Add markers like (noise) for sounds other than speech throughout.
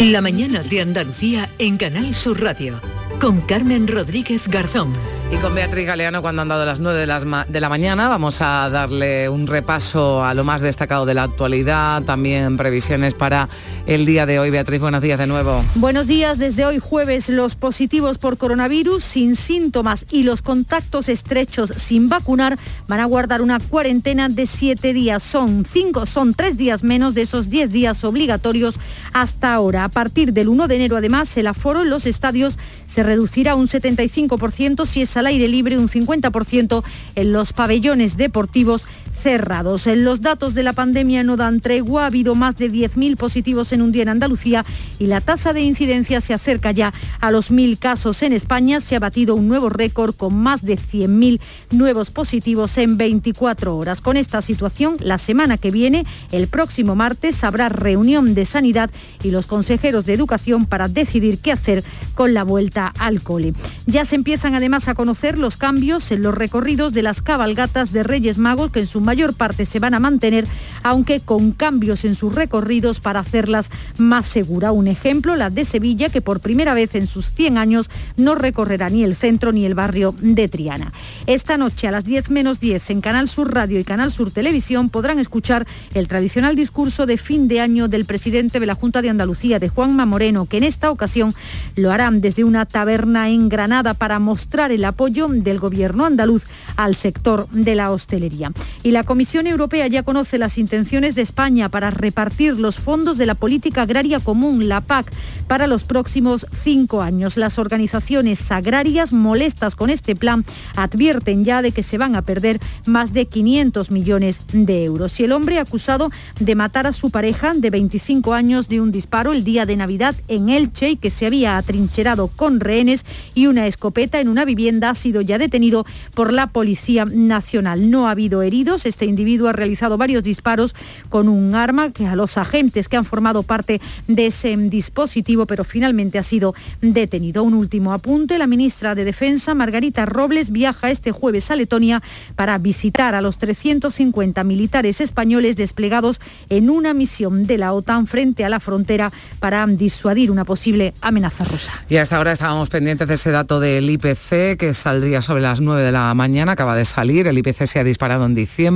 La mañana de Andalucía en Canal Sur Radio con Carmen Rodríguez Garzón. Y con Beatriz Galeano cuando han dado las 9 de, las de la mañana vamos a darle un repaso a lo más destacado de la actualidad, también previsiones para el día de hoy. Beatriz, buenos días de nuevo. Buenos días, desde hoy jueves los positivos por coronavirus sin síntomas y los contactos estrechos sin vacunar van a guardar una cuarentena de 7 días. Son 5, son 3 días menos de esos 10 días obligatorios hasta ahora. A partir del 1 de enero además el aforo en los estadios se reducirá un 75% si es al aire libre, un 50% en los pabellones deportivos cerrados. Los datos de la pandemia no dan tregua. Ha habido más de 10.000 positivos en un día en Andalucía y la tasa de incidencia se acerca ya a los 1.000 casos. En España se ha batido un nuevo récord con más de 100.000 nuevos positivos en 24 horas. Con esta situación, la semana que viene, el próximo martes, habrá reunión de sanidad y los consejeros de educación para decidir qué hacer con la vuelta al cole. Ya se empiezan además a conocer los cambios en los recorridos de las cabalgatas de Reyes Magos que en su mayor parte se van a mantener, aunque con cambios en sus recorridos para hacerlas más seguras. Un ejemplo, la de Sevilla, que por primera vez en sus 100 años no recorrerá ni el centro ni el barrio de Triana. Esta noche a las 10 menos 10 en Canal Sur Radio y Canal Sur Televisión podrán escuchar el tradicional discurso de fin de año del presidente de la Junta de Andalucía, de Juanma Moreno, que en esta ocasión lo harán desde una taberna en Granada para mostrar el apoyo del gobierno andaluz al sector de la hostelería. Y la Comisión Europea ya conoce las intenciones de España para repartir los fondos de la política agraria común, la PAC, para los próximos cinco años. Las organizaciones agrarias molestas con este plan advierten ya de que se van a perder más de 500 millones de euros. Y el hombre acusado de matar a su pareja de 25 años de un disparo el día de Navidad en Elche y que se había atrincherado con rehenes y una escopeta en una vivienda ha sido ya detenido por la Policía Nacional. No ha habido heridos este individuo ha realizado varios disparos con un arma que a los agentes que han formado parte de ese dispositivo, pero finalmente ha sido detenido. Un último apunte, la ministra de Defensa, Margarita Robles, viaja este jueves a Letonia para visitar a los 350 militares españoles desplegados en una misión de la OTAN frente a la frontera para disuadir una posible amenaza rusa. Y hasta ahora estábamos pendientes de ese dato del IPC que saldría sobre las 9 de la mañana, acaba de salir, el IPC se ha disparado en diciembre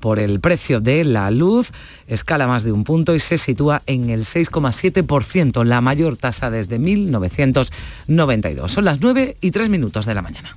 por el precio de la luz, escala más de un punto y se sitúa en el 6,7%, la mayor tasa desde 1992. Son las 9 y 3 minutos de la mañana.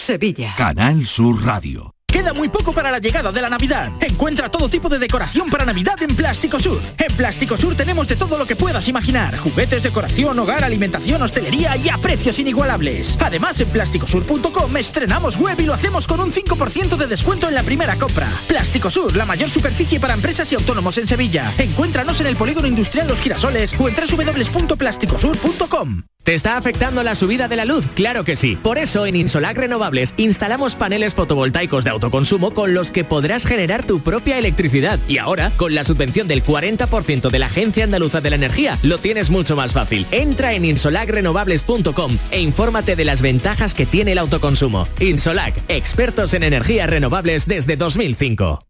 Sevilla. Canal Sur Radio. Queda muy poco para la llegada de la Navidad. Encuentra todo tipo de decoración para Navidad en Plástico Sur. En Plástico Sur tenemos de todo lo que puedas imaginar. Juguetes, decoración, hogar, alimentación, hostelería y a precios inigualables. Además, en plásticosur.com estrenamos web y lo hacemos con un 5% de descuento en la primera compra. Plástico Sur, la mayor superficie para empresas y autónomos en Sevilla. Encuéntranos en el Polígono Industrial Los Girasoles o en www.plásticosur.com. ¿Te está afectando la subida de la luz? Claro que sí. Por eso en Insolac Renovables instalamos paneles fotovoltaicos de autoconsumo con los que podrás generar tu propia electricidad. Y ahora, con la subvención del 40% de la Agencia Andaluza de la Energía, lo tienes mucho más fácil. Entra en insolacrenovables.com e infórmate de las ventajas que tiene el autoconsumo. Insolac, expertos en energías renovables desde 2005.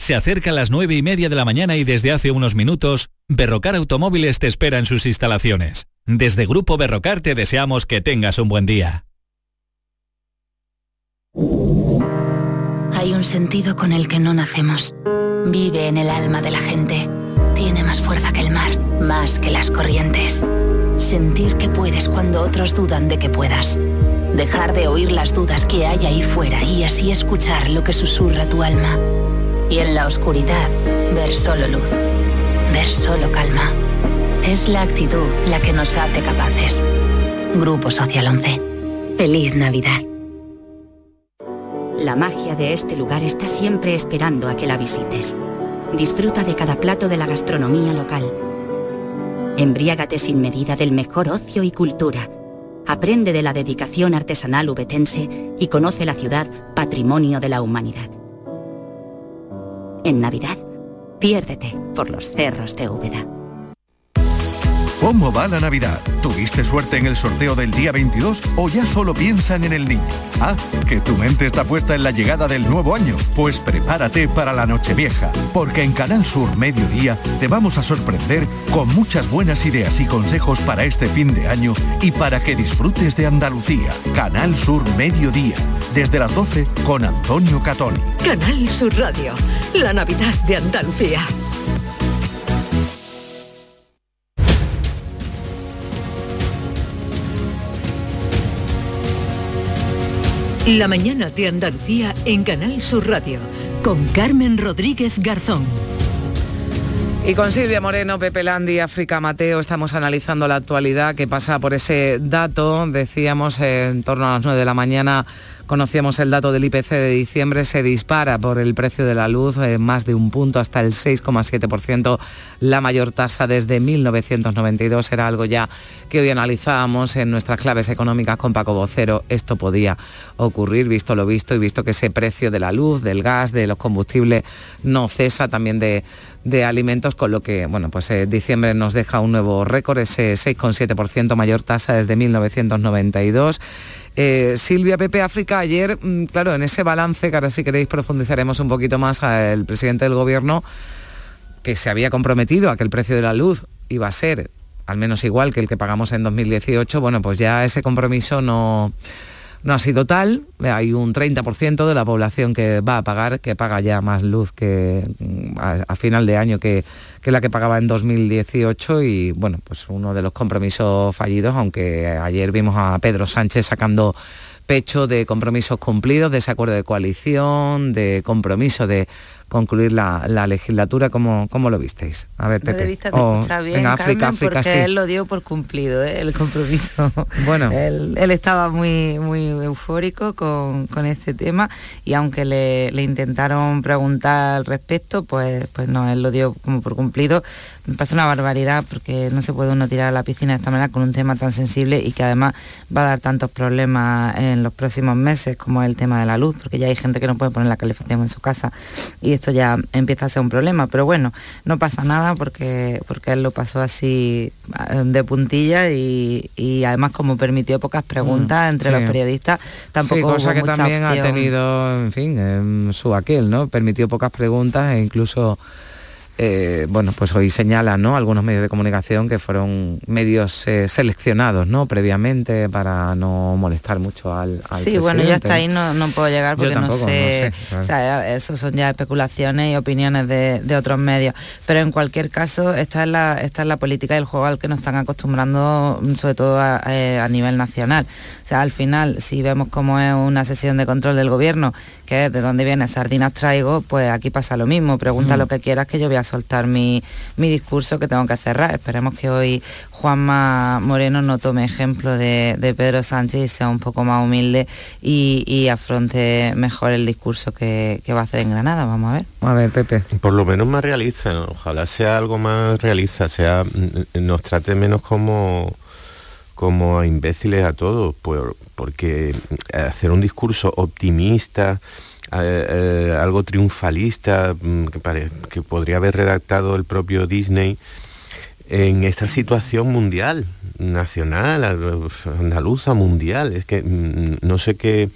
Se acerca a las nueve y media de la mañana y desde hace unos minutos, Berrocar Automóviles te espera en sus instalaciones. Desde Grupo Berrocar te deseamos que tengas un buen día. Hay un sentido con el que no nacemos. Vive en el alma de la gente. Tiene más fuerza que el mar, más que las corrientes. Sentir que puedes cuando otros dudan de que puedas. Dejar de oír las dudas que hay ahí fuera y así escuchar lo que susurra tu alma. Y en la oscuridad, ver solo luz. Ver solo calma. Es la actitud la que nos hace capaces. Grupo Social 11. Feliz Navidad. La magia de este lugar está siempre esperando a que la visites. Disfruta de cada plato de la gastronomía local. Embriágate sin medida del mejor ocio y cultura. Aprende de la dedicación artesanal ubetense y conoce la ciudad patrimonio de la humanidad. En Navidad, piérdete por los cerros de Úbeda. ¿Cómo va la Navidad? ¿Tuviste suerte en el sorteo del día 22 o ya solo piensan en el niño? Ah, que tu mente está puesta en la llegada del nuevo año. Pues prepárate para la Nochevieja, porque en Canal Sur Mediodía te vamos a sorprender con muchas buenas ideas y consejos para este fin de año y para que disfrutes de Andalucía. Canal Sur Mediodía, desde las 12 con Antonio Catoni. Canal Sur Radio, la Navidad de Andalucía. La mañana de Andalucía en Canal Sur Radio con Carmen Rodríguez Garzón. Y con Silvia Moreno, Pepe Landi, África Mateo, estamos analizando la actualidad que pasa por ese dato, decíamos, en torno a las 9 de la mañana Conocíamos el dato del IPC de diciembre, se dispara por el precio de la luz eh, más de un punto hasta el 6,7%, la mayor tasa desde 1992. Era algo ya que hoy analizábamos en nuestras claves económicas con Paco Vocero. Esto podía ocurrir, visto lo visto y visto que ese precio de la luz, del gas, de los combustibles no cesa también de, alimentos, con lo que, bueno, pues eh, diciembre nos deja un nuevo récord, ese 6,7% mayor tasa desde 1992. Eh, Silvia Pepe África, ayer, mm, claro, en ese balance, que ahora si queréis profundizaremos un poquito más, el presidente del gobierno, que se había comprometido a que el precio de la luz iba a ser al menos igual que el que pagamos en 2018, bueno, pues ya ese compromiso no, no ha sido tal. Hay un 30% de la población que va a pagar, que paga ya más luz que mm, a, final de año que, que, la que pagaba en 2018 y bueno, pues uno de los compromisos fallidos, aunque ayer vimos a Pedro Sánchez sacando pecho de compromisos cumplidos, de ese acuerdo de coalición, de compromiso de concluir la, legislatura. ¿Cómo, ¿Cómo, lo visteis? A ver, Pepe. Oh, bien, África, porque él lo dio por cumplido, ¿eh? el compromiso. (laughs) Bueno. él, estaba muy, muy eufórico con, este tema y aunque le, intentaron preguntar al respecto, pues, pues no, él lo dio como por cumplido. Me parece una barbaridad porque no se puede uno tirar a la piscina de esta manera con un tema tan sensible y que además va a dar tantos problemas en los próximos meses como el tema de la luz, porque ya hay gente que no puede poner la calefacción en su casa y esto ya empieza a ser un problema. Pero bueno, no pasa nada porque, porque él lo pasó así eh, de puntilla y, además como permitió pocas preguntas mm, entre los periodistas, tampoco sí, cosa que también ha tenido, en fin, su aquel, ¿no? Permitió pocas preguntas e incluso eh, bueno, pues hoy señalan ¿no? algunos medios de comunicación que fueron medios eh, seleccionados ¿no? previamente para no molestar mucho al, al Sí, bueno, yo hasta ahí no, puedo llegar porque no sé, o sea, eso son ya especulaciones y opiniones de, otros medios, pero en cualquier caso esta es, la, esta es la política del juego al que nos están acostumbrando sobre todo a, eh, a nivel nacional. O sea, al final, si vemos cómo es una sesión de control del gobierno, que es de dónde viene sardinas traigo, pues aquí pasa lo mismo, pregunta mm. lo que quieras que yo voy a soltar mi, discurso que tengo que cerrar. Esperemos que hoy Juanma Moreno no tome ejemplo de, Pedro Sánchez y sea un poco más humilde y, afronte mejor el discurso que, va a hacer en Granada. Vamos a ver. A ver, Pepe. Por lo menos más realista, ojalá sea algo más realista, sea nos trate menos como como a imbéciles a todos, porque hacer un discurso optimista, eh, eh, algo triunfalista mm, que, que podría haber redactado el propio Disney en esta situación mundial, nacional, andaluza, mundial. Es que mm, no sé qué,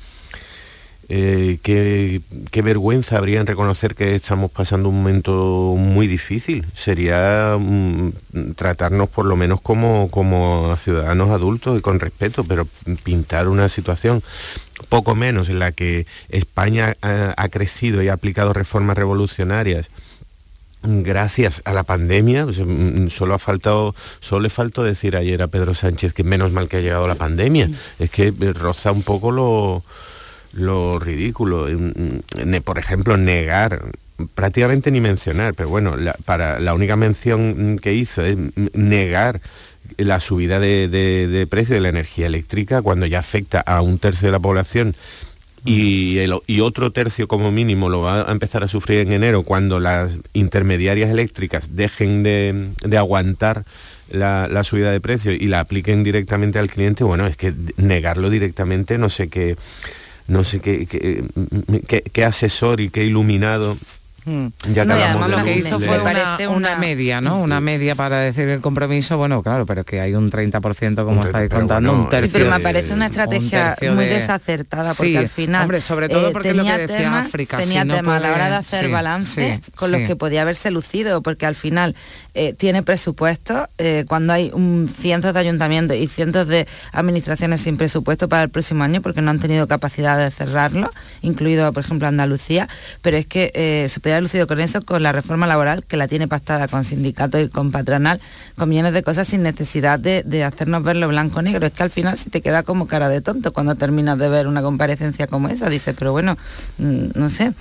eh, qué, vergüenza habría en reconocer que estamos pasando un momento muy difícil. Sería mm, tratarnos por lo menos como, como ciudadanos adultos y con respeto, pero pintar una situación poco menos en la que España ha, crecido y ha aplicado reformas revolucionarias gracias a la pandemia, pues, mm, solo ha faltado, solo le faltó decir ayer a Pedro Sánchez que menos mal que ha llegado la pandemia. Es que roza un poco lo, lo ridículo. Por ejemplo, negar prácticamente ni mencionar, pero bueno, para la única mención que hizo es negar la subida de, precio de la energía eléctrica cuando ya afecta a un tercio de la población y, y, otro tercio como mínimo lo va a empezar a sufrir en enero cuando las intermediarias eléctricas dejen de, aguantar la, subida de precio y la apliquen directamente al cliente, bueno, es que negarlo directamente no sé qué, no sé qué, qué asesor y qué iluminado Mm. Ya no, lo que hizo fue una, media, ¿no? Una media para decir el compromiso, bueno, claro, pero que hay un 30%, como estáis contando, un tercio. pero me parece una estrategia muy desacertada, porque al final. Hombre, sobre todo porque tenía lo que decía tema, África. Tenía tema a la hora de hacer balance con los que podía haberse lucido, porque al final eh, tiene presupuesto, eh, cuando hay un, cientos de ayuntamientos y cientos de administraciones sin presupuesto para el próximo año porque no han tenido capacidad de cerrarlo, incluido por ejemplo Andalucía, pero es que eh, se podría haber lucido con eso, con la reforma laboral que la tiene pactada con sindicatos y con patronal, con millones de cosas sin necesidad de, de hacernos verlo blanco-negro. Es que al final se te queda como cara de tonto cuando terminas de ver una comparecencia como esa, dices, pero bueno, mm, no sé.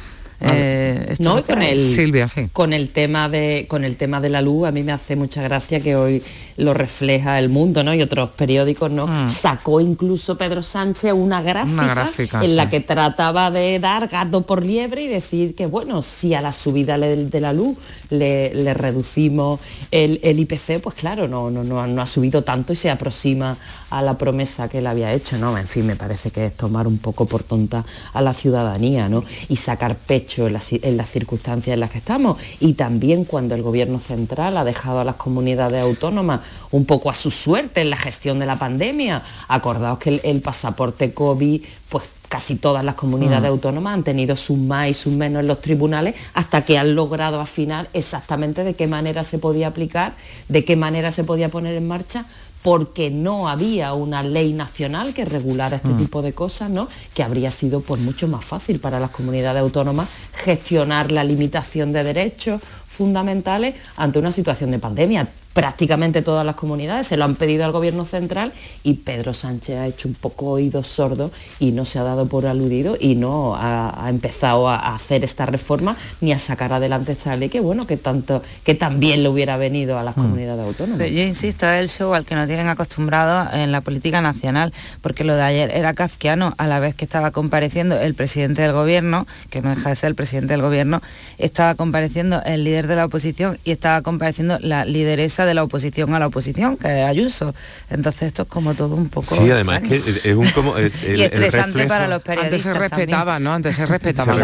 Eh, no, con el, Silvia, sí. con el tema de con el tema de la luz, a mí me hace mucha gracia que hoy lo refleja el mundo, ¿no? Y otros periódicos, ¿no? Mm. Sacó incluso Pedro Sánchez una gráfica, en la que trataba de dar gato por liebre y decir que bueno, si a la subida de la luz le, reducimos el, IPC, pues claro, no, no, no, ha subido tanto y se aproxima a la promesa que él había hecho, ¿no? En fin, me parece que es tomar un poco por tonta a la ciudadanía, ¿no? Y sacar pecho en las, en las circunstancias en las que estamos. Y también cuando el gobierno central ha dejado a las comunidades autónomas un poco a su suerte en la gestión de la pandemia. Acordaos que el, pasaporte COVID, pues casi todas las comunidades mm. autónomas han tenido sus más y sus menos en los tribunales hasta que han logrado afinar exactamente de qué manera se podía aplicar, de qué manera se podía poner en marcha porque no había una ley nacional que regulara este mm. tipo de cosas, ¿no? Que habría sido pues mucho más fácil para las comunidades autónomas gestionar la limitación de derechos fundamentales ante una situación de pandemia prácticamente todas las comunidades se lo han pedido al gobierno central y Pedro Sánchez ha hecho un poco oídos sordos y no se ha dado por aludido y no ha, empezado a, hacer esta reforma ni a sacar adelante esta ley que bueno que tanto que también le hubiera venido a las mm. comunidades autónomas. yo insisto, es el show al que nos tienen acostumbrado en la política nacional, porque lo de ayer era kafkiano a la vez que estaba compareciendo el presidente del gobierno, que no deja de ser el presidente del gobierno, estaba compareciendo el líder de la oposición y estaba compareciendo la lideresa de la oposición a la oposición, que es Ayuso. Entonces esto es como todo un poco... Sí, además que es un como... (laughs) y estresante para los periodistas Antes se respetaba, ¿no? Antes se (laughs) respetaban,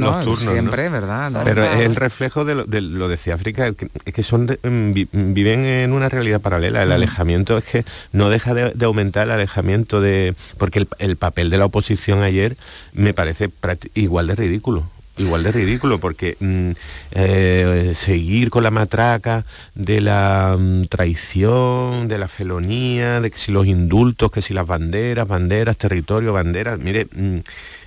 los, turnos, Siempre, ¿verdad? Pero es el reflejo de lo, decía África, es que son viven en una realidad paralela. El mm. alejamiento es que no deja de, aumentar el alejamiento de... Porque el papel de la oposición ayer me parece igual de ridículo igual de ridículo porque mm, eh, seguir con la matraca de la mm, traición, de la felonía, de que si los indultos, que si las banderas, banderas, territorio, banderas, mire, mm,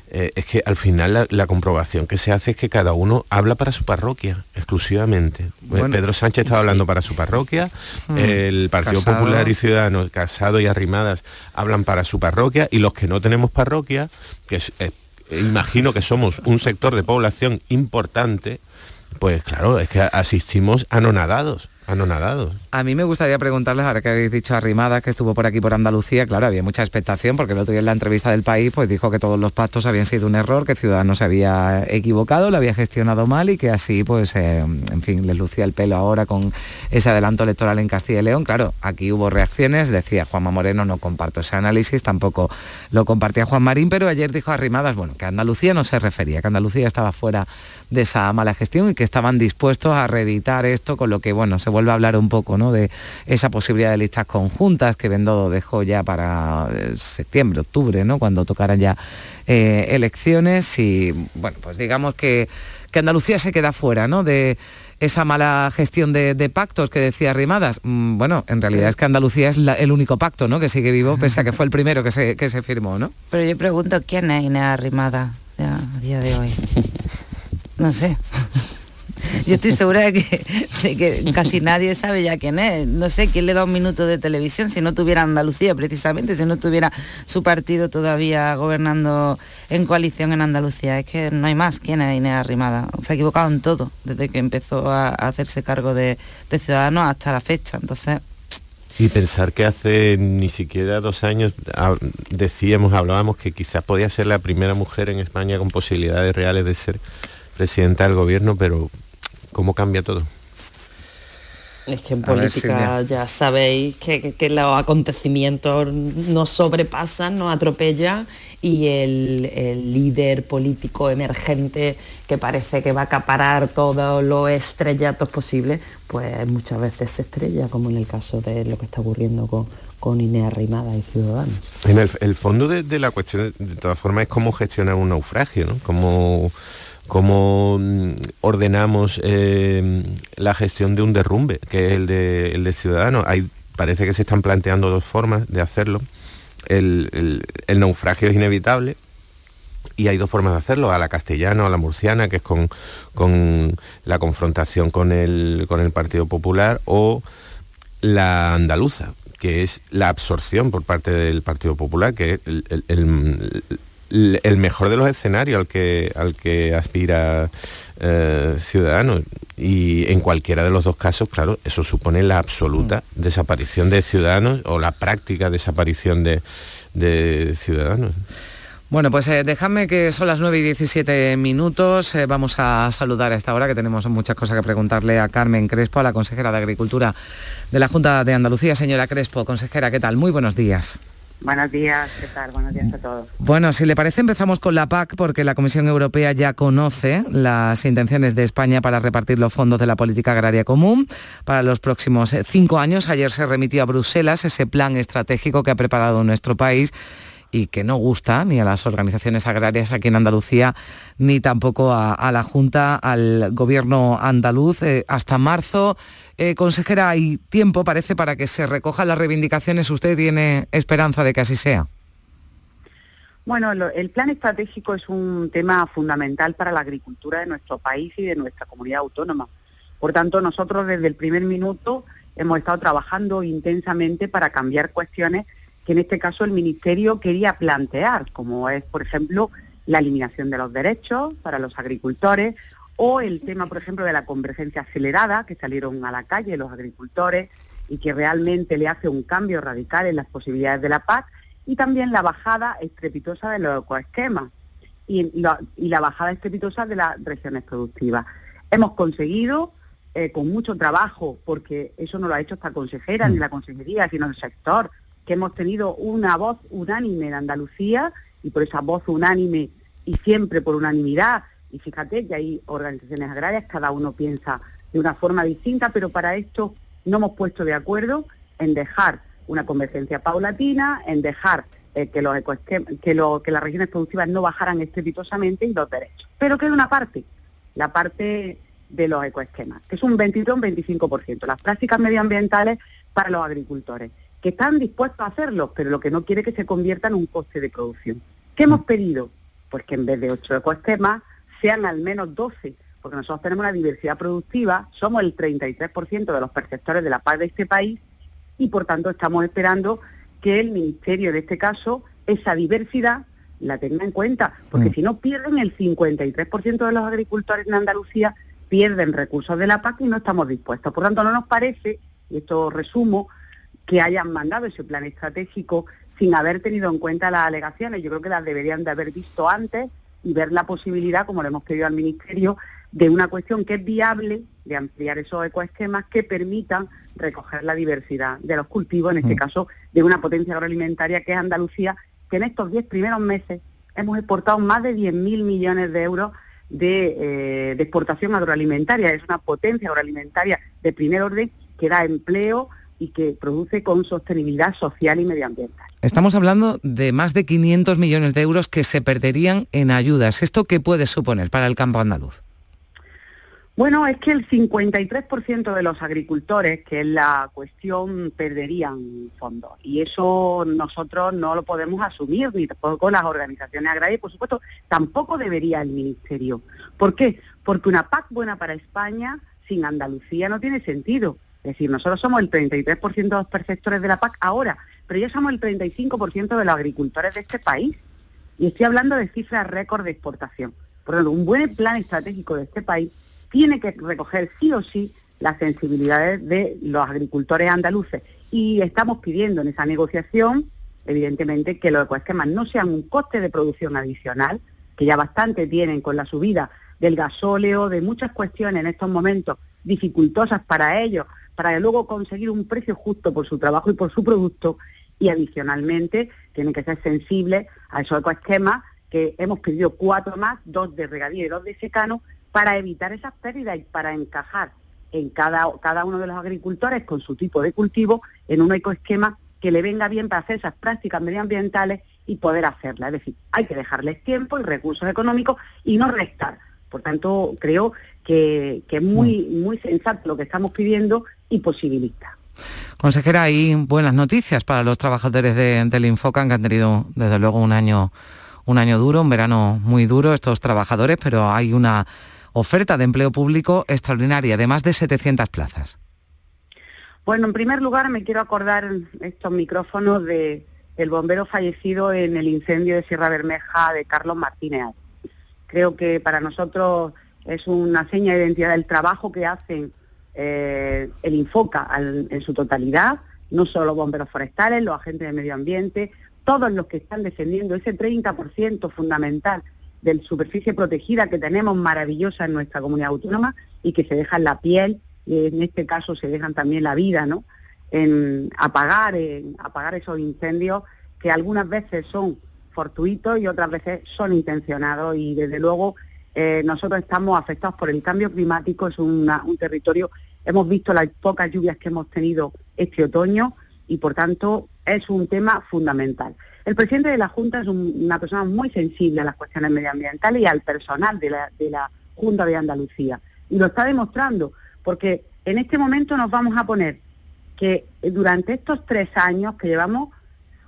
eh, es que al final la, comprobación que se hace es que cada uno habla para su parroquia exclusivamente. Pedro Sánchez estaba hablando para su parroquia, el Partido Popular y Ciudadanos, Casado y Arrimadas, hablan para su parroquia y los que no tenemos parroquia, que es imagino que somos un sector de población importante, pues claro, es que asistimos anonadados anonadados. A mí me gustaría preguntarles, ahora que habéis dicho Arrimada, que estuvo por aquí por Andalucía, claro, había mucha expectación, porque el otro día en la entrevista del país pues dijo que todos los pactos habían sido un error, que Ciudadanos se había equivocado, lo había gestionado mal y que así, pues, eh, en fin, les lucía el pelo ahora con ese adelanto electoral en Castilla y León. Claro, aquí hubo reacciones, decía Juanma Moreno, no comparto ese análisis, tampoco lo compartía Juan Marín, pero ayer dijo Arrimadas, bueno, que Andalucía no se refería, que Andalucía estaba fuera de esa mala gestión y que estaban dispuestos a reeditar esto, con lo que, bueno, se vuelve a hablar un poco ¿no? de esa posibilidad de listas conjuntas que Bendodo dejó ya para eh, septiembre, octubre, ¿no? cuando tocaran ya eh, elecciones y, bueno, pues digamos que, que Andalucía se queda fuera ¿no? de esa mala gestión de, pactos que decía Rimadas. Mm, bueno, en realidad es que Andalucía es el único pacto ¿no? que sigue vivo, pese a que fue el primero que se, que se firmó, ¿no? Pero yo pregunto, ¿quién es Inés Arrimada a día de hoy? No sé. Yo estoy segura de que, casi nadie sabe ya quién es. No sé quién le da un minuto de televisión si no tuviera Andalucía, precisamente, si no tuviera su partido todavía gobernando en coalición en Andalucía. Es que no hay más quién es Inés Arrimada. Se ha equivocado en todo, desde que empezó a, hacerse cargo de, Ciudadanos hasta la fecha. Entonces, y pensar que hace ni siquiera dos años ah, decíamos, hablábamos que quizás podía ser la primera mujer en España con posibilidades reales de ser presidenta del gobierno, pero ¿cómo cambia todo? Es que en política ya sabéis que, los acontecimientos nos sobrepasan, nos atropellan y el, líder político emergente que parece que va a acaparar todos los estrellatos posibles, pues muchas veces se estrella, como en el caso de lo que está ocurriendo con, con Inés Arrimada y Ciudadanos. En el, fondo de, la cuestión, de todas formas, es cómo gestionar un naufragio, ¿no? Cómo cómo mm, ordenamos eh, la gestión de un derrumbe, que es el de, el de Ciudadanos. Hay, parece que se están planteando dos formas de hacerlo. El, naufragio es inevitable, y hay dos formas de hacerlo, a la castellana o a la murciana, que es con, la confrontación con el, con el, Partido Popular, o la andaluza, que es la absorción por parte del Partido Popular, que es el, el mejor de los escenarios al que, al que aspira eh, Ciudadanos. Y en cualquiera de los dos casos, claro, eso supone la absoluta mm. desaparición de Ciudadanos o la práctica desaparición de, Ciudadanos. Bueno, pues eh, déjame que son las 9 y 17 minutos. Eh, vamos a saludar a esta hora que tenemos muchas cosas que preguntarle a Carmen Crespo, a la consejera de Agricultura de la Junta de Andalucía. Señora Crespo, consejera, ¿qué tal? Muy buenos días. Buenos días, ¿qué tal? Buenos días a todos. Bueno, si le parece empezamos con la PAC porque la Comisión Europea ya conoce las intenciones de España para repartir los fondos de la política agraria común para los próximos cinco años. Ayer se remitió a Bruselas ese plan estratégico que ha preparado nuestro país y que no gusta ni a las organizaciones agrarias aquí en Andalucía, ni tampoco a, la Junta, al gobierno andaluz. Eh, hasta marzo, eh, consejera, hay tiempo, parece, para que se recojan las reivindicaciones. ¿Usted tiene esperanza de que así sea? Bueno, el plan estratégico es un tema fundamental para la agricultura de nuestro país y de nuestra comunidad autónoma. Por tanto, nosotros desde el primer minuto hemos estado trabajando intensamente para cambiar cuestiones que en este caso el Ministerio quería plantear, como es, por ejemplo, la eliminación de los derechos para los agricultores o el tema, por ejemplo, de la convergencia acelerada, que salieron a la calle los agricultores y que realmente le hace un cambio radical en las posibilidades de la PAC, y también la bajada estrepitosa de los ecoesquemas y, la bajada estrepitosa de las regiones productivas. Hemos conseguido, eh, con mucho trabajo, porque eso no lo ha hecho esta consejera ni la consejería, sino el sector, que hemos tenido una voz unánime en Andalucía y por esa voz unánime y siempre por unanimidad, y fíjate que hay organizaciones agrarias, cada uno piensa de una forma distinta, pero para esto no hemos puesto de acuerdo en dejar una convergencia paulatina, en dejar eh, que, los que, lo, que las regiones productivas no bajaran estrepitosamente y los derechos. Pero queda una parte, la parte de los ecoesquemas, que es un 23-25%, las prácticas medioambientales para los agricultores que están dispuestos a hacerlo, pero lo que no quiere que se convierta en un coste de producción. ¿Qué hemos pedido? Pues que en vez de 8 ecosistemas sean al menos 12, porque nosotros tenemos una diversidad productiva, somos el 33% de los perceptores de la paz de este país y por tanto estamos esperando que el Ministerio, en este caso, esa diversidad la tenga en cuenta, porque mm. si no pierden el 53% de los agricultores en Andalucía pierden recursos de la PAC y no estamos dispuestos. Por tanto, no nos parece, y esto resumo, que hayan mandado ese plan estratégico sin haber tenido en cuenta las alegaciones. Yo creo que las deberían de haber visto antes y ver la posibilidad, como le hemos pedido al Ministerio, de una cuestión que es viable de ampliar esos ecoesquemas que permitan recoger la diversidad de los cultivos, en este mm. caso de una potencia agroalimentaria que es Andalucía, que en estos 10 primeros meses hemos exportado más de 10.000 millones de euros de, eh, de, exportación agroalimentaria. Es una potencia agroalimentaria de primer orden que da empleo y que produce con sostenibilidad social y medioambiental. Estamos hablando de más de 500 millones de euros que se perderían en ayudas. ¿Esto qué puede suponer para el campo andaluz? Bueno, es que el 53% de los agricultores, que es la cuestión, perderían fondos. Y eso nosotros no lo podemos asumir, ni tampoco las organizaciones agrarias, y por supuesto tampoco debería el Ministerio. ¿Por qué? Porque una PAC buena para España sin Andalucía no tiene sentido. Es decir, nosotros somos el 33% de los perceptores de la PAC ahora, pero ya somos el 35% de los agricultores de este país. Y estoy hablando de cifras récord de exportación. Por lo tanto, un buen plan estratégico de este país tiene que recoger sí o sí las sensibilidades de los agricultores andaluces. Y estamos pidiendo en esa negociación, evidentemente, que los ecoesquemas no sean un coste de producción adicional, que ya bastante tienen con la subida del gasóleo, de muchas cuestiones en estos momentos dificultosas para ellos, para luego conseguir un precio justo por su trabajo y por su producto, y adicionalmente tienen que ser sensibles a esos ecoesquemas que hemos pedido cuatro más, dos de regadío y dos de secano, para evitar esas pérdidas y para encajar en cada, cada uno de los agricultores con su tipo de cultivo en un ecoesquema que le venga bien para hacer esas prácticas medioambientales y poder hacerlas. Es decir, hay que dejarles tiempo y recursos económicos y no restar. Por tanto, creo que, es muy, mm. muy sensato lo que estamos pidiendo y posibilista. Consejera, hay buenas noticias para los trabajadores de, del Infocan que han tenido desde luego un año, un año duro, un verano muy duro estos trabajadores, pero hay una oferta de empleo público extraordinaria de más de 700 plazas. Bueno, en primer lugar me quiero acordar estos micrófonos de el bombero fallecido en el incendio de Sierra Bermeja de Carlos Martínez. Creo que para nosotros es una seña de identidad del trabajo que hacen eh, el Infoca en su totalidad, no solo los bomberos forestales, los agentes de medio ambiente, todos los que están defendiendo ese 30% fundamental de superficie protegida que tenemos maravillosa en nuestra comunidad autónoma y que se dejan la piel, y en este caso se dejan también la vida, ¿no? En apagar, en apagar esos incendios que algunas veces son fortuitos y otras veces son intencionados y desde luego eh, nosotros estamos afectados por el cambio climático, es un territorio, hemos visto las pocas lluvias que hemos tenido este otoño y por tanto es un tema fundamental. El presidente de la Junta es una persona muy sensible a las cuestiones medioambientales y al personal de la, Junta de Andalucía. Y lo está demostrando, porque en este momento nos vamos a poner que durante estos tres años que llevamos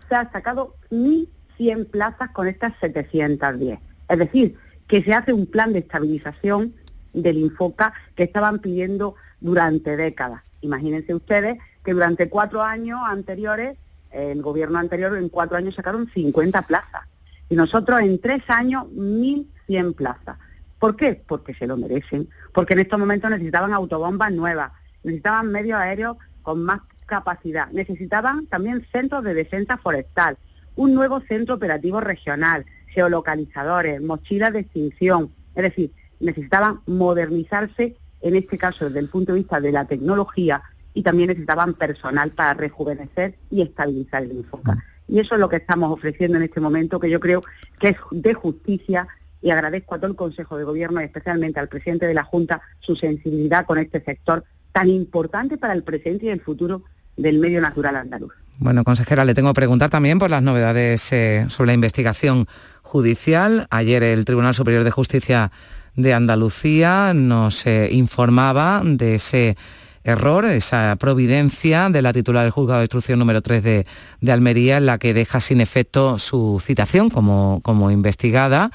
se ha sacado 1.100 plazas con estas 710. Es decir, que se hace un plan de estabilización del Infoca que estaban pidiendo durante décadas. Imagínense ustedes que durante cuatro años anteriores el gobierno anterior en cuatro años sacaron 50 plazas. Y nosotros en tres años 1.100 plazas. ¿Por qué? Porque se lo merecen, porque en estos momentos necesitaban autobombas nuevas, necesitaban medios aéreos con más capacidad, necesitaban también centros de defensa forestal, un nuevo centro operativo regional, geolocalizadores, mochilas de extinción, es decir, necesitaban modernizarse, en este caso desde el punto de vista de la tecnología, y también necesitaban personal para rejuvenecer y estabilizar el. Mm. Y eso es lo que estamos ofreciendo en este momento, que yo creo que es de justicia y agradezco a todo el Consejo de Gobierno y especialmente al presidente de la Junta su sensibilidad con este sector tan importante para el presente y el futuro del medio natural andaluz. Bueno, consejera, le tengo que preguntar también por las novedades eh, sobre la investigación judicial. Ayer el Tribunal Superior de Justicia de Andalucía nos eh, informaba de ese error, esa providencia de la titular del juzgado de instrucción número 3 de, Almería, en la que deja sin efecto su citación como, como investigada.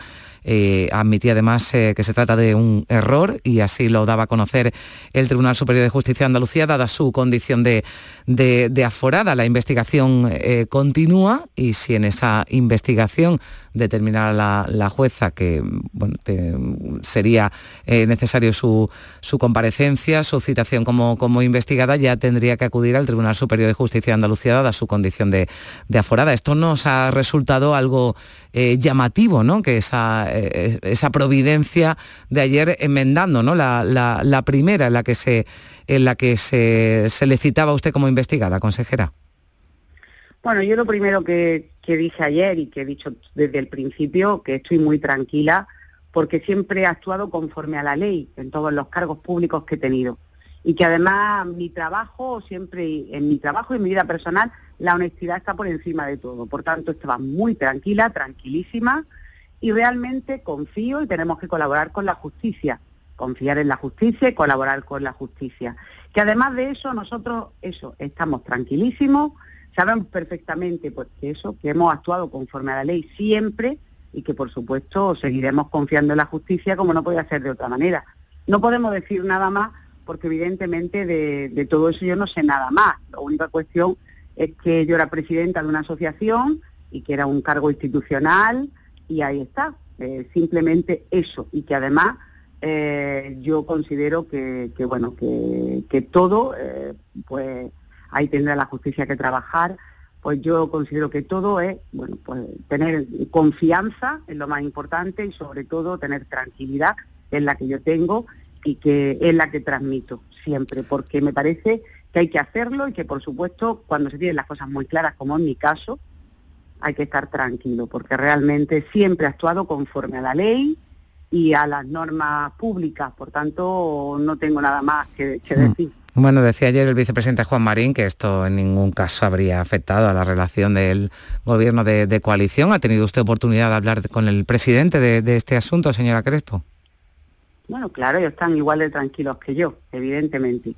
Eh, admitía además que se trata de un error y así lo daba a conocer el Tribunal Superior de Justicia de Andalucía, dada su condición de, de, aforada. La investigación continúa y si en esa investigación determinara la, jueza que sería necesario su, comparecencia, su citación como, investigada, ya tendría que acudir al Tribunal Superior de Justicia de Andalucía, dada su condición de, aforada. Esto nos ha resultado algo eh, llamativo, ¿no? Que esa, eh, esa providencia de ayer enmendando, ¿no? La, primera en la que se en la que se, se le citaba a usted como investigada, consejera. Bueno, yo lo primero que, dije ayer y que he dicho desde el principio, que estoy muy tranquila porque siempre he actuado conforme a la ley en todos los cargos públicos que he tenido. Y que además mi trabajo, siempre en mi trabajo y en mi vida personal, la honestidad está por encima de todo. Por tanto, estaba muy tranquila, tranquilísima y realmente confío y tenemos que colaborar con la justicia. Confiar en la justicia y colaborar con la justicia. Que además de eso, nosotros, eso, estamos tranquilísimos, sabemos perfectamente pues, que eso, que hemos actuado conforme a la ley siempre y que por supuesto seguiremos confiando en la justicia como no puede ser de otra manera. No podemos decir nada más porque evidentemente de, todo eso yo no sé nada más. La única cuestión es que yo era presidenta de una asociación y que era un cargo institucional y ahí está. Eh, simplemente eso y que además eh, yo considero que, bueno que, todo eh, pues ahí tendrá la justicia que trabajar pues yo considero que todo es, bueno, pues tener confianza en lo más importante y sobre todo tener tranquilidad en la que yo tengo y que es la que transmito siempre, porque me parece que hay que hacerlo y que por supuesto cuando se tienen las cosas muy claras, como en mi caso, hay que estar tranquilo, porque realmente siempre he actuado conforme a la ley y a las normas públicas, por tanto no tengo nada más que, que mm. Bueno, decía ayer el vicepresidente Juan Marín que esto en ningún caso habría afectado a la relación del gobierno de, coalición. ¿Ha tenido usted oportunidad de hablar con el presidente de, este asunto, señora Crespo? Bueno, claro, ellos están igual de tranquilos que yo, evidentemente.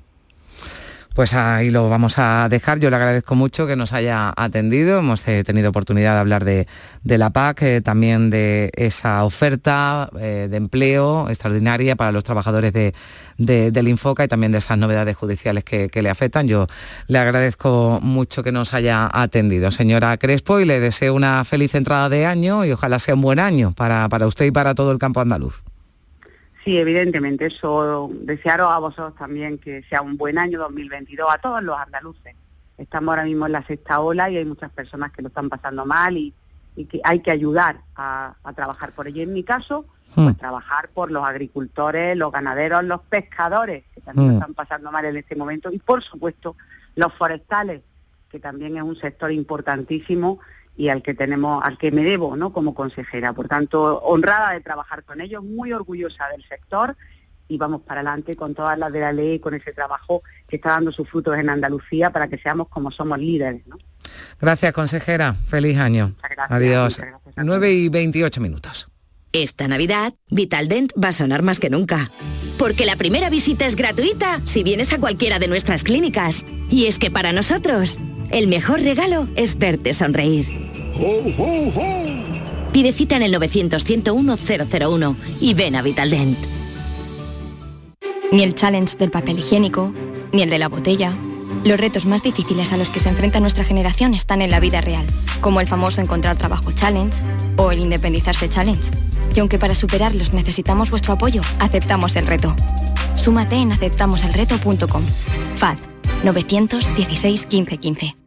Pues ahí lo vamos a dejar. Yo le agradezco mucho que nos haya atendido. Hemos eh, tenido oportunidad de hablar de, la PAC, eh, también de esa oferta eh, de empleo extraordinaria para los trabajadores de, del Infoca y también de esas novedades judiciales que, le afectan. Yo le agradezco mucho que nos haya atendido, señora Crespo, y le deseo una feliz entrada de año y ojalá sea un buen año para, para usted y para todo el campo andaluz. Sí, evidentemente, eso desearos a vosotros también que sea un buen año 2022 a todos los andaluces. Estamos ahora mismo en la sexta ola y hay muchas personas que lo están pasando mal y, que hay que ayudar a, trabajar por ello. En mi caso, pues hmm. trabajar por los agricultores, los ganaderos, los pescadores, que también lo hmm. están pasando mal en este momento, y por supuesto los forestales, que también es un sector importantísimo y al que tenemos, al que me debo, ¿no? Como consejera. Por tanto, honrada de trabajar con ellos, muy orgullosa del sector y vamos para adelante con todas las de la ley, con ese trabajo que está dando sus frutos en Andalucía para que seamos como somos líderes, ¿no? Gracias, consejera. Feliz año. Adiós. 9 y 28 minutos. Esta Navidad, Vitaldent va a sonar más que nunca. Porque la primera visita es gratuita si vienes a cualquiera de nuestras clínicas. Y es que para nosotros, el mejor regalo es verte sonreír. Pide cita en el 900-101-001 y ven a Vitaldent. Ni el challenge del papel higiénico, ni el de la botella. Los retos más difíciles a los que se enfrenta nuestra generación están en la vida real, como el famoso encontrar trabajo challenge o el independizarse challenge. Y aunque para superarlos necesitamos vuestro apoyo, aceptamos el reto. Súmate en aceptamoselreto.com. FAD 916 1515.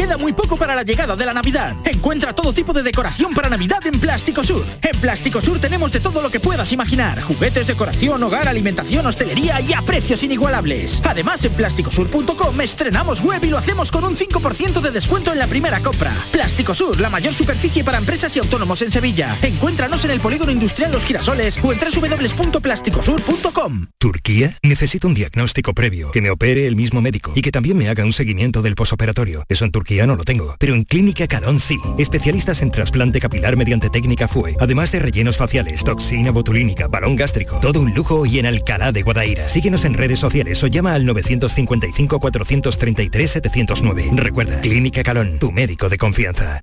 Queda muy poco para la llegada de la Navidad. Encuentra todo tipo de decoración para Navidad en Plástico Sur. En Plástico Sur tenemos de todo lo que puedas imaginar. Juguetes, decoración, hogar, alimentación, hostelería y a precios inigualables. Además, en plásticosur.com estrenamos web y lo hacemos con un 5% de descuento en la primera compra. Plástico Sur, la mayor superficie para empresas y autónomos en Sevilla. Encuéntranos en el Polígono Industrial Los Girasoles o en www.plásticosur.com. ¿Turquía? Necesito un diagnóstico previo, que me opere el mismo médico y que también me haga un seguimiento del posoperatorio. Eso en Turquía no lo tengo, pero en Clínica Calón sí. Especialistas en trasplante capilar mediante técnica FUE, además de rellenos faciales, toxina botulínica, balón gástrico, todo un lujo y en Alcalá de Guadaira. Síguenos en redes sociales o llama al 955 433 709. Recuerda, Clínica Calón, tu médico de confianza.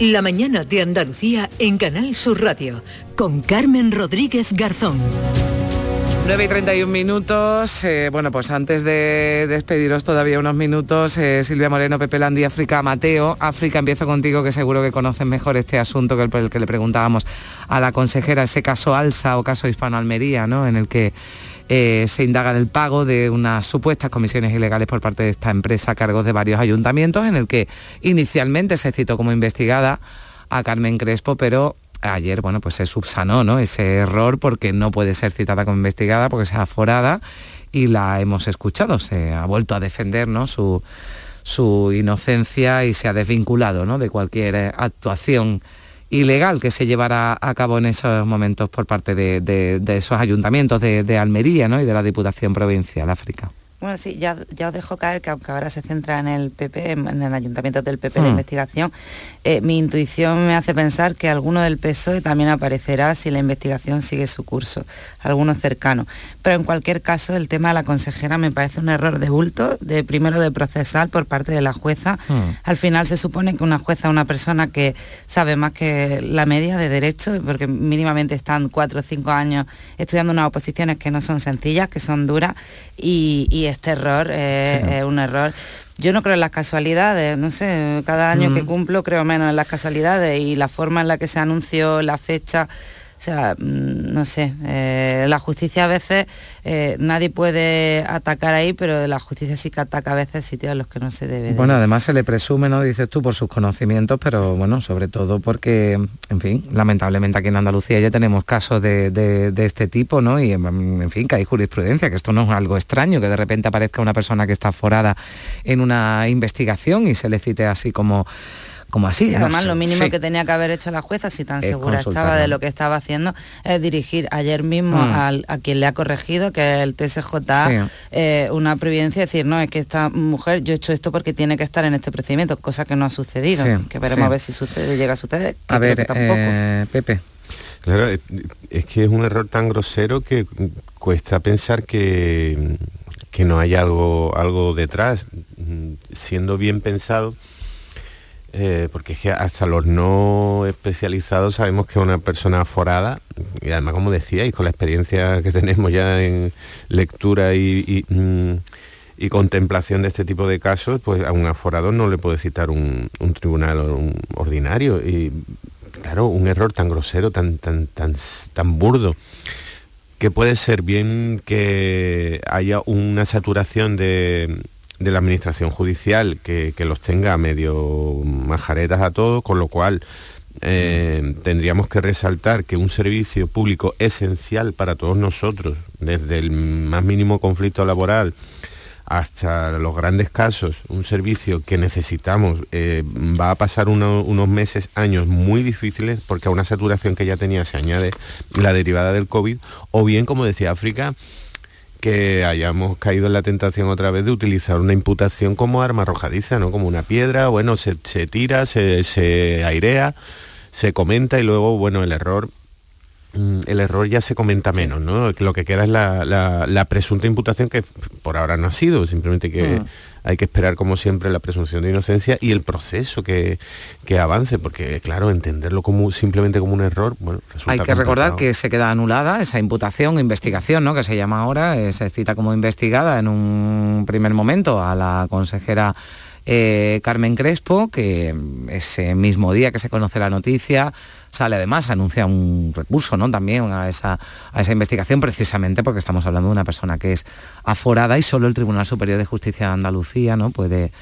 La mañana de Andalucía en Canal Sur Radio con Carmen Rodríguez Garzón. 9 y 31 minutos. Eh, bueno, pues antes de despediros todavía unos minutos, eh, Silvia Moreno, Pepe Landi, África, Mateo. África, empiezo contigo, que seguro que conoces mejor este asunto que el, que le preguntábamos a la consejera, ese caso Alsa o caso Hispano-Almería, ¿no? En el que eh, se indaga en el pago de unas supuestas comisiones ilegales por parte de esta empresa a cargos de varios ayuntamientos, en el que inicialmente se citó como investigada a Carmen Crespo, pero ayer bueno, pues se subsanó ¿no? ese error porque no puede ser citada como investigada porque sea aforada y la hemos escuchado, se ha vuelto a defender su, su inocencia y se ha desvinculado ¿no? de cualquier actuación ilegal que se llevará a cabo en esos momentos por parte de, esos ayuntamientos de, Almería ¿no? y de la Diputación Provincial África. Bueno, sí, ya, ya os dejo caer que aunque ahora se centra en el PP, en el ayuntamiento del PP la hmm. investigación, eh, mi intuición me hace pensar que alguno del PSOE también aparecerá si la investigación sigue su curso, alguno cercano. Pero en cualquier caso, el tema de la consejera me parece un error de bulto, de primero de procesal por parte de la jueza. Hmm. Al final se supone que una jueza es una persona que sabe más que la media de derecho, porque mínimamente están cuatro o cinco años estudiando unas oposiciones que no son sencillas, que son duras, y, este error es un error yo no creo en las casualidades, no sé, cada año que cumplo creo menos en las casualidades y la forma en la que se anunció la fecha o sea, mm, no sé, eh, la justicia a veces, eh, nadie puede atacar ahí, pero la justicia sí que ataca a veces sitios en los que no se debe. Bueno, además se le presume, ¿no? Dices tú, por sus conocimientos, pero bueno, sobre todo porque, en fin, lamentablemente aquí en Andalucía ya tenemos casos de, este tipo, ¿no? Y en fin, que hay jurisprudencia, que esto no es algo extraño, que de repente aparezca una persona que está forada en una investigación y se le cite así como como así. además, lo mínimo que tenía que haber hecho la jueza, si tan segura estaba de lo que estaba haciendo, es dirigir ayer mismo mm. a quien le ha corregido, que es el TSJ, eh, una providencia y decir, no, es que esta mujer, yo he hecho esto porque tiene que estar en este procedimiento, cosa que no ha sucedido, que veremos a ver si sucede, llega a suceder. a ver, tampoco. Eh, Pepe. Claro, es que es un error tan grosero que cuesta pensar que, que no hay algo, algo detrás. Siendo bien pensado, eh, porque es que hasta los no especializados sabemos que una persona forada, y además como decíais, con la experiencia que tenemos ya en lectura mm, y, contemplación de este tipo de casos, pues a un aforado no le puede citar un, tribunal ordinario. Y claro, un error tan grosero, tan, tan, tan, tan burdo, que puede ser bien que haya una saturación de, de la administración judicial que, los tenga medio majaretas a todos, con lo cual eh, tendríamos que resaltar que un servicio público esencial para todos nosotros, desde el más mínimo conflicto laboral hasta los grandes casos, un servicio que necesitamos eh, va a pasar unos meses, años muy difíciles porque a una saturación que ya tenía se añade la derivada del COVID, o bien, como decía África, que hayamos caído en la tentación otra vez de utilizar una imputación como arma arrojadiza, ¿no? Como una piedra, bueno, se, tira, se, se airea, se comenta y luego, bueno, el error el error ya se comenta menos, ¿no? Lo que queda es la, presunta imputación que por ahora no ha sido, simplemente que mm. hay que esperar como siempre la presunción de inocencia y el proceso que, avance, porque claro, entenderlo como simplemente como un error, bueno, Hay que recordar que se queda anulada esa imputación, investigación, ¿no? Que se llama ahora, eh, se cita como investigada en un primer momento a la consejera eh, Carmen Crespo, que ese mismo día que se conoce la noticia, sale además, anuncia un recurso ¿no? también a esa, a esa investigación, precisamente porque estamos hablando de una persona que es aforada y solo el Tribunal Superior de Justicia de Andalucía ¿no? puede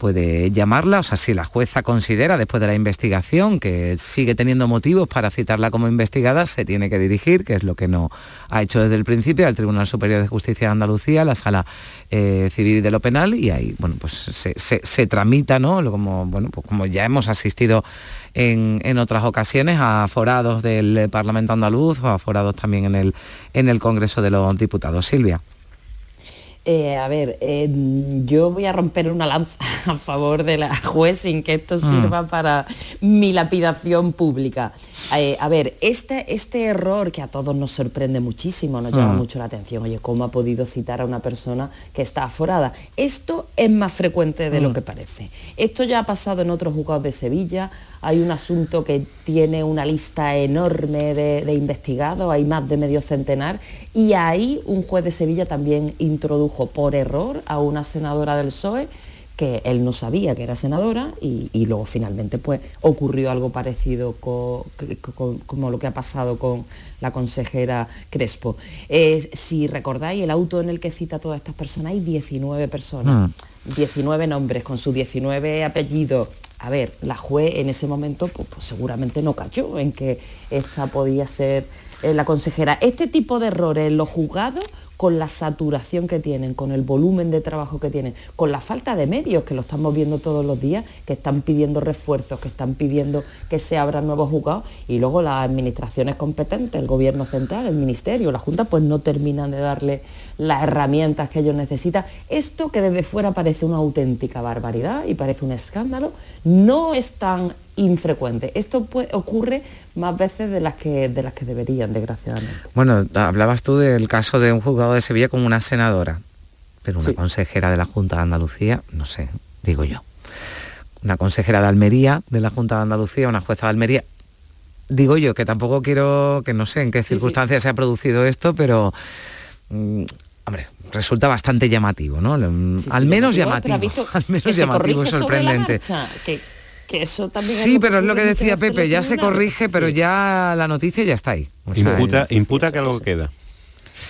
puede llamarla, o sea, si la jueza considera después de la investigación que sigue teniendo motivos para citarla como investigada, se tiene que dirigir, que es lo que no ha hecho desde el principio, al Tribunal Superior de Justicia de Andalucía, la Sala eh, Civil de lo Penal, y ahí, bueno, pues se, tramita, ¿no? Como, bueno, pues como ya hemos asistido en, en, otras ocasiones a forados del Parlamento andaluz o a forados también en el, en el Congreso de los Diputados. Silvia. Eh, a ver, em, yo voy a romper una lanza (laughs) a favor de la juez sin que esto mm. sirva para mi lapidación pública. Eh, a ver, este, este error que a todos nos sorprende muchísimo, nos llama mm. mucho la atención, oye, ¿cómo ha podido citar a una persona que está aforada? Esto es más frecuente de lo mm. que parece. Esto ya ha pasado en otros juzgados de Sevilla, hay un asunto que tiene una lista enorme de, investigados, hay más de medio centenar, y ahí un juez de Sevilla también introdujo por error a una senadora del PSOE que él no sabía que era senadora y, luego finalmente pues ocurrió algo parecido como lo que ha pasado con la consejera Crespo. si recordáis, el auto en el que cita a todas estas personas hay 19 personas, 19 mm. nombres con sus 19 apellidos a ver, la juez en ese momento pues, pues, seguramente no cayó en que esta podía ser eh, la consejera. Este tipo de errores los juzgados, con la saturación que tienen, con el volumen de trabajo que tienen, con la falta de medios, que lo estamos viendo todos los días, que están pidiendo refuerzos, que están pidiendo que se abran nuevos juzgados, y luego las administraciones competentes, el gobierno central, el ministerio, la Junta, pues no terminan de darle las herramientas que ellos necesitan. Esto que desde fuera parece una auténtica barbaridad y parece un escándalo, no es tan infrecuente. Esto ocurre más veces de las que de las que deberían, desgraciadamente. Bueno, hablabas tú del caso de un juzgado de Sevilla con una senadora, pero una consejera de la Junta de Andalucía, no sé, digo yo. Una consejera de Almería de la Junta de Andalucía, una jueza de Almería. Digo yo que tampoco quiero, que no sé en qué circunstancias se ha producido esto, pero mm, hombre, resulta bastante llamativo, ¿no? al menos llamativo, al menos llamativo y (laughs) sorprendente. que, eso también sí, pero es lo que decía Pepe, ya se corrige, pero ya la noticia ya está ahí. imputa, imputa que algo queda.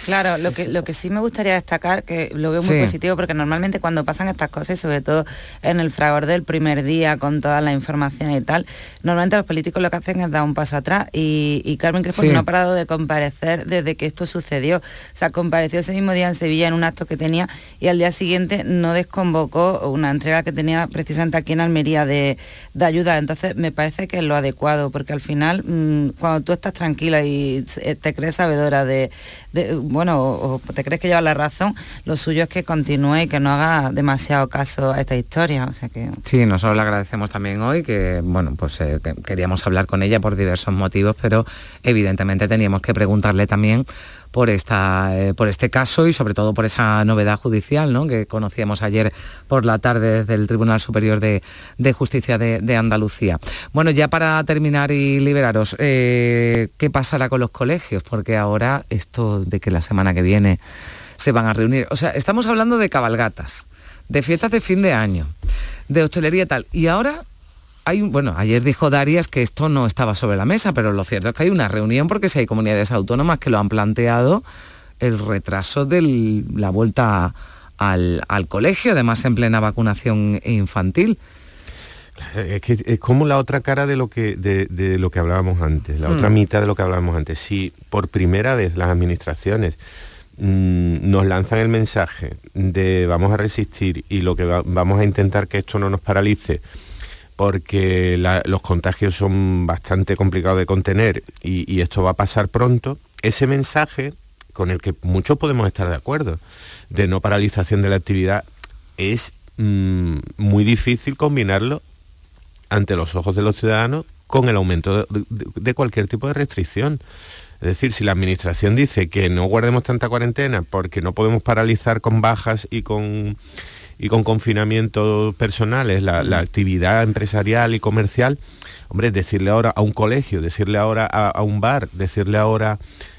Claro, lo que, lo que sí me gustaría destacar, que lo veo muy positivo, porque normalmente cuando pasan estas cosas, sobre todo en el fragor del primer día, con toda la información y tal, normalmente los políticos lo que hacen es dar un paso atrás. Y, Carmen Crespo no ha parado de comparecer desde que esto sucedió. O sea, compareció ese mismo día en Sevilla en un acto que tenía y al día siguiente no desconvocó una entrega que tenía precisamente aquí en Almería de, ayuda. Entonces, me parece que es lo adecuado, porque al final, mm, cuando tú estás tranquila y te crees sabedora de bueno, o, te crees que lleva la razón, lo suyo es que continúe y que no haga demasiado caso a esta historia. O sea que... Sí, nosotros le agradecemos también hoy que, bueno, pues eh, queríamos hablar con ella por diversos motivos, pero evidentemente teníamos que preguntarle también por, esta, eh, por este caso y sobre todo por esa novedad judicial ¿no? que conocíamos ayer por la tarde desde el Tribunal Superior de, Justicia de, Andalucía. Bueno, ya para terminar y liberaros, eh, ¿qué pasará con los colegios? Porque ahora esto de que la semana que viene se van a reunir, o sea, estamos hablando de cabalgatas, de fiestas de fin de año, de hostelería y tal, y ahora bueno, ayer dijo Darias que esto no estaba sobre la mesa, pero lo cierto es que hay una reunión porque si hay comunidades autónomas que lo han planteado el retraso de la vuelta al, colegio, además en plena vacunación infantil. Es que es como la otra cara de lo que, de, lo que hablábamos antes, la otra hmm. mitad de lo que hablábamos antes. Si por primera vez las administraciones mm, nos lanzan el mensaje de vamos a resistir y lo que vamos a intentar que esto no nos paralice, porque los contagios son bastante complicados de contener y, esto va a pasar pronto, ese mensaje con el que muchos podemos estar de acuerdo, de no paralización de la actividad, es mm, muy difícil combinarlo ante los ojos de los ciudadanos con el aumento de, cualquier tipo de restricción. Es decir, si la administración dice que no guardemos tanta cuarentena porque no podemos paralizar con bajas y con, y con confinamientos personales la, actividad empresarial y comercial, hombre, decirle ahora a un colegio, decirle ahora a, un bar, decirle ahora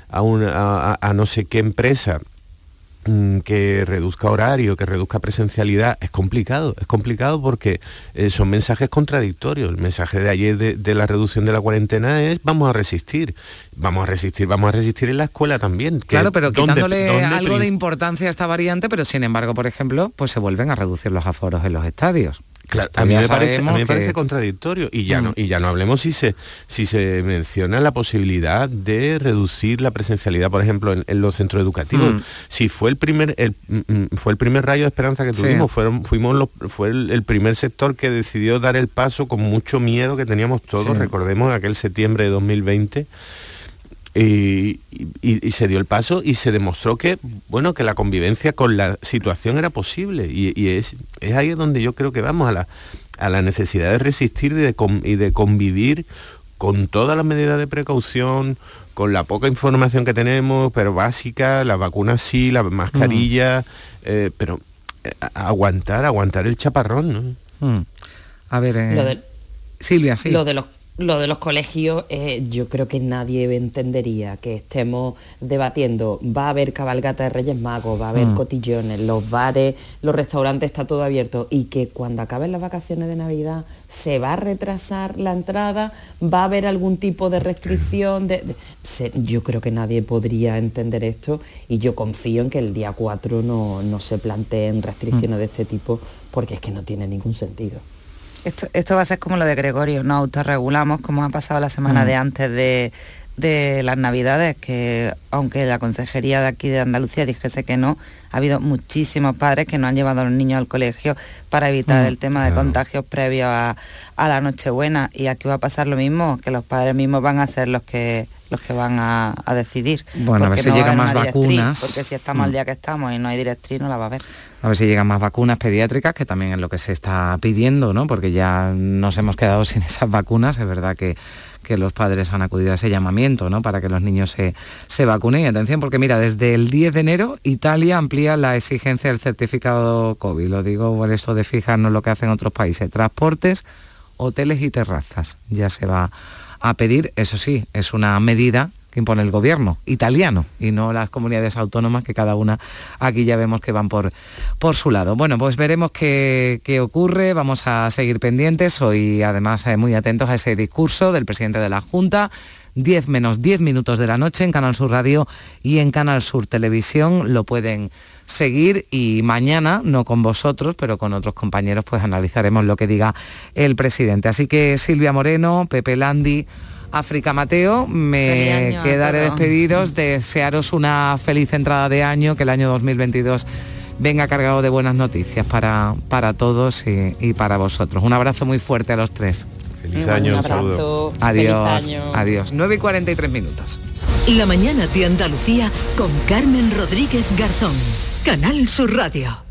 a, a no sé qué empresa Mm, que reduzca horario, que reduzca presencialidad, es complicado, es complicado porque eh, son mensajes contradictorios. El mensaje de ayer de, la reducción de la cuarentena es vamos a resistir, vamos a resistir, vamos a resistir en la escuela también. claro, pero quitándole algo de importancia a esta variante, pero sin embargo, por ejemplo, pues se vuelven a reducir los aforos en los estadios a mí, me parece, contradictorio y ya, no, mm. y ya no hablemos si se, si se menciona la posibilidad de reducir la presencialidad, por ejemplo, en, los centros educativos. Mm. Si fue el primer el, mm, fue el primer rayo de esperanza que tuvimos, fueron, fuimos fue el, primer sector que decidió dar el paso con mucho miedo que teníamos todos, recordemos aquel septiembre de 2020 y, se dio el paso y se demostró que bueno que la convivencia con la situación era posible y, es, es, ahí donde yo creo que vamos a la, a la necesidad de resistir y de, convivir con todas las medidas de precaución, con la poca información que tenemos, pero básica, la vacuna sí, la mascarilla, mm. eh, pero eh, aguantar, aguantar el chaparrón. ¿no? Mm. A ver, eh, Silvia, sí. Lo de los lo de los colegios, eh, yo creo que nadie entendería que estemos debatiendo, va a haber cabalgata de Reyes Magos, va a haber mm. cotillones, los bares, los restaurantes, está todo abierto, y que cuando acaben las vacaciones de Navidad se va a retrasar la entrada, va a haber algún tipo de restricción. yo creo que nadie podría entender esto y yo confío en que el día 4 no, no se planteen restricciones mm. de este tipo porque es que no tiene ningún sentido. Esto, va a ser como lo de Gregorio, nos autorregulamos como ha pasado la semana mm. de antes de, de las Navidades, que aunque la consejería de aquí de Andalucía dijese que no, ha habido muchísimos padres que no han llevado a los niños al colegio para evitar mm, el tema de contagios previos a, la Nochebuena. Y aquí va a pasar lo mismo, que los padres mismos van a ser los que los que van a, decidir. Bueno, a ver si llegan más vacunas. Porque si estamos al mm. día que estamos y no hay directriz, no la va a haber. A ver si llegan más vacunas pediátricas, que también es lo que se está pidiendo, ¿no? Porque ya nos hemos quedado (laughs) sin esas vacunas. Es verdad que que los padres han acudido a ese llamamiento ¿no? para que los niños se, se vacunen. Y atención, porque mira, desde el 10 de enero Italia amplía la exigencia del certificado COVID. Lo digo por esto de fijarnos lo que hacen otros países. Transportes, hoteles y terrazas. Ya se va a pedir, eso sí, es una medida que impone el gobierno italiano y no las comunidades autónomas que cada una aquí ya vemos que van por, por su lado. Bueno, pues veremos qué, ocurre, vamos a seguir pendientes, hoy además eh, muy atentos a ese discurso del presidente de la Junta. 10 menos 10 minutos de la noche en Canal Sur Radio y en Canal Sur Televisión. Lo pueden seguir y mañana, no con vosotros, pero con otros compañeros, pues analizaremos lo que diga el presidente. Así que Silvia Moreno, Pepe Landi, África Mateo. Me quedaré despedidos, desearos una feliz entrada de año, que el año 2022 venga cargado de buenas noticias para, para todos y, para vosotros. Un abrazo muy fuerte a los tres. Feliz año, un, saludo. Adiós, adiós. 9 y 43 minutos. La mañana de Andalucía con Carmen Rodríguez Garzón. Canal Sur Radio.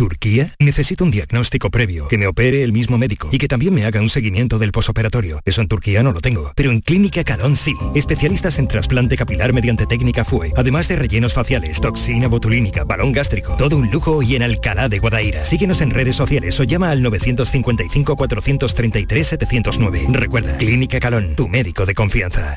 ¿Turquía? Necesito un diagnóstico previo, que me opere el mismo médico y que también me haga un seguimiento del posoperatorio. Eso en Turquía no lo tengo, pero en Clínica Calón sí. Especialistas en trasplante capilar mediante técnica FUE, además de rellenos faciales, toxina botulínica, balón gástrico, todo un lujo y en Alcalá de Guadaira. Síguenos en redes sociales o llama al 955 433 709. Recuerda, Clínica Calón, tu médico de confianza.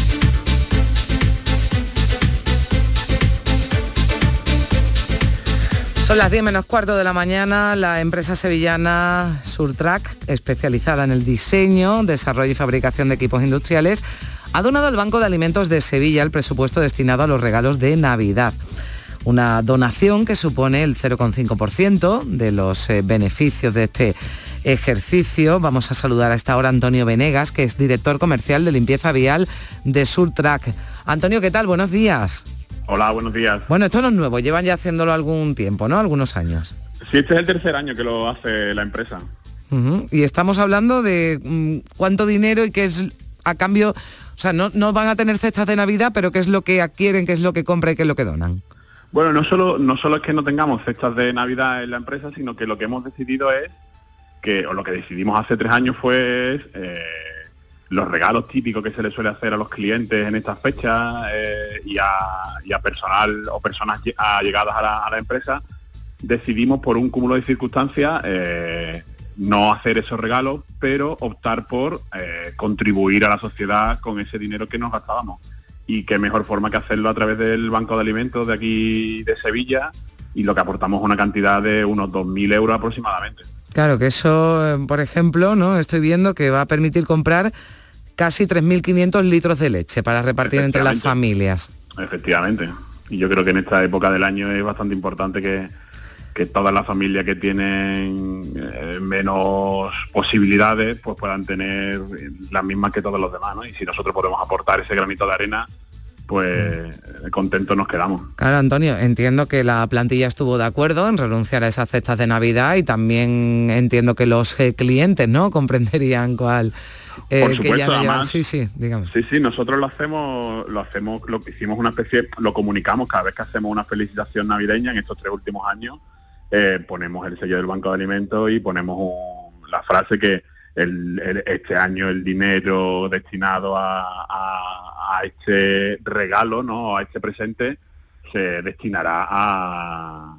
Son las 10 menos cuarto de la mañana. La empresa sevillana Surtrack, especializada en el diseño, desarrollo y fabricación de equipos industriales, ha donado al Banco de Alimentos de Sevilla el presupuesto destinado a los regalos de Navidad. Una donación que supone el 0,5% de los eh, beneficios de este ejercicio. Vamos a saludar a esta hora a Antonio Venegas, que es director comercial de limpieza vial de Surtrack. Antonio, ¿qué tal? Buenos días. Hola, buenos días. Bueno, esto no es nuevo, llevan ya haciéndolo algún tiempo, ¿no? Algunos años. Sí, este es el tercer año que lo hace la empresa. Y estamos hablando de mm, cuánto dinero y qué es a cambio, o sea, no, no van a tener cestas de Navidad, pero qué es lo que adquieren, qué es lo que compran y qué es lo que donan. Bueno, no solo, no solo es que no tengamos cestas de Navidad en la empresa, sino que lo que hemos decidido es que, o lo que decidimos hace tres años fue eh, los regalos típicos que se le suele hacer a los clientes en estas fechas eh, y, a, personal o personas allegadas a la, empresa, decidimos por un cúmulo de circunstancias eh, no hacer esos regalos, pero optar por eh, contribuir a la sociedad con ese dinero que nos gastábamos. Y qué mejor forma que hacerlo a través del Banco de Alimentos de aquí de Sevilla y lo que aportamos una cantidad de unos 2.000 euros aproximadamente. Claro, que eso, por ejemplo, ¿no? Estoy viendo que va a permitir comprar casi 3.500 litros de leche para repartir entre las familias. Efectivamente. Y yo creo que en esta época del año es bastante importante que, que todas las familias que tienen eh, menos posibilidades pues puedan tener las mismas que todos los demás, ¿no? Y si nosotros podemos aportar ese granito de arena, pues contentos nos quedamos. Claro, Antonio, entiendo que la plantilla estuvo de acuerdo en renunciar a esas cestas de Navidad y también entiendo que los eh, clientes, ¿no? (laughs) Comprenderían cuál eh, Por supuesto, sí, sí, digamos. Sí, sí, nosotros lo hacemos, lo hacemos, lo hicimos una especie, lo comunicamos cada vez que hacemos una felicitación navideña en estos tres últimos años, eh, ponemos el sello del Banco de Alimentos y ponemos la frase que este año el dinero destinado a, este regalo, ¿no? a este presente, se destinará a,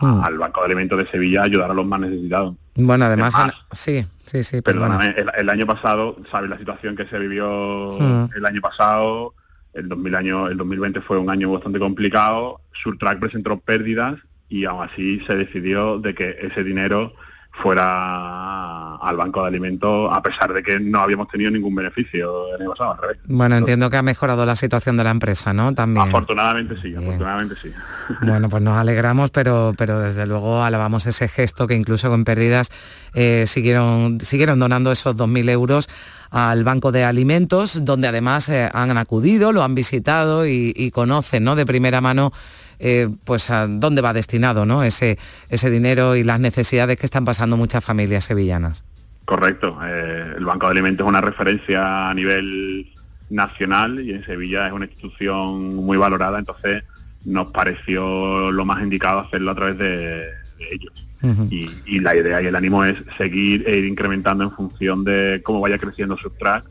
hmm. al Banco de Alimentos de Sevilla a ayudar a los más necesitados. Bueno, además, sí, sí, sí. Perdóname, el, año pasado, ¿sabes la situación que se vivió hmm. el año pasado? El, 2000 año, el 2020 fue un año bastante complicado. Surtrack presentó pérdidas y aún así se decidió de que ese dinero fuera al banco de alimentos a pesar de que no habíamos tenido ningún beneficio el año pasado, al revés. Bueno, entiendo que ha mejorado la situación de la empresa, ¿no? También. Afortunadamente sí, afortunadamente sí. (laughs) Bueno, pues nos alegramos, pero, pero desde luego alabamos ese gesto que incluso con pérdidas eh, siguieron, siguieron donando esos 2.000 euros al Banco de Alimentos, donde además eh, han acudido, lo han visitado y, y conocen ¿no? de primera mano eh, pues a dónde va destinado ¿no? ese, ese dinero y las necesidades que están pasando muchas familias sevillanas. Correcto. Eh, el Banco de Alimentos es una referencia a nivel nacional y en Sevilla es una institución muy valorada, entonces nos pareció lo más indicado hacerlo a través de, ellos. y, la idea y el ánimo es seguir e ir incrementando en función de cómo vaya creciendo Subtrack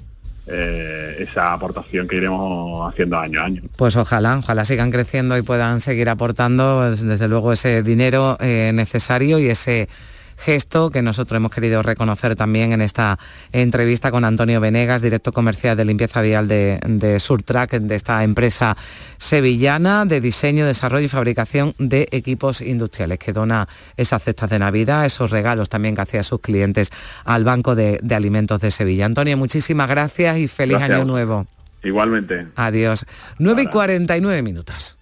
eh, esa aportación que iremos haciendo año a año. Pues ojalá, ojalá sigan creciendo y puedan seguir aportando desde luego ese dinero eh, necesario y ese gesto que nosotros hemos querido reconocer también en esta entrevista con Antonio Venegas, director comercial de limpieza vial de, de Surtrack, de esta empresa sevillana de diseño, desarrollo y fabricación de equipos industriales, que dona esas cestas de Navidad, esos regalos también que hacía sus clientes al Banco de, Alimentos de Sevilla. Antonio, muchísimas gracias y feliz año nuevo. Igualmente. Adiós. 9 y 49 minutos.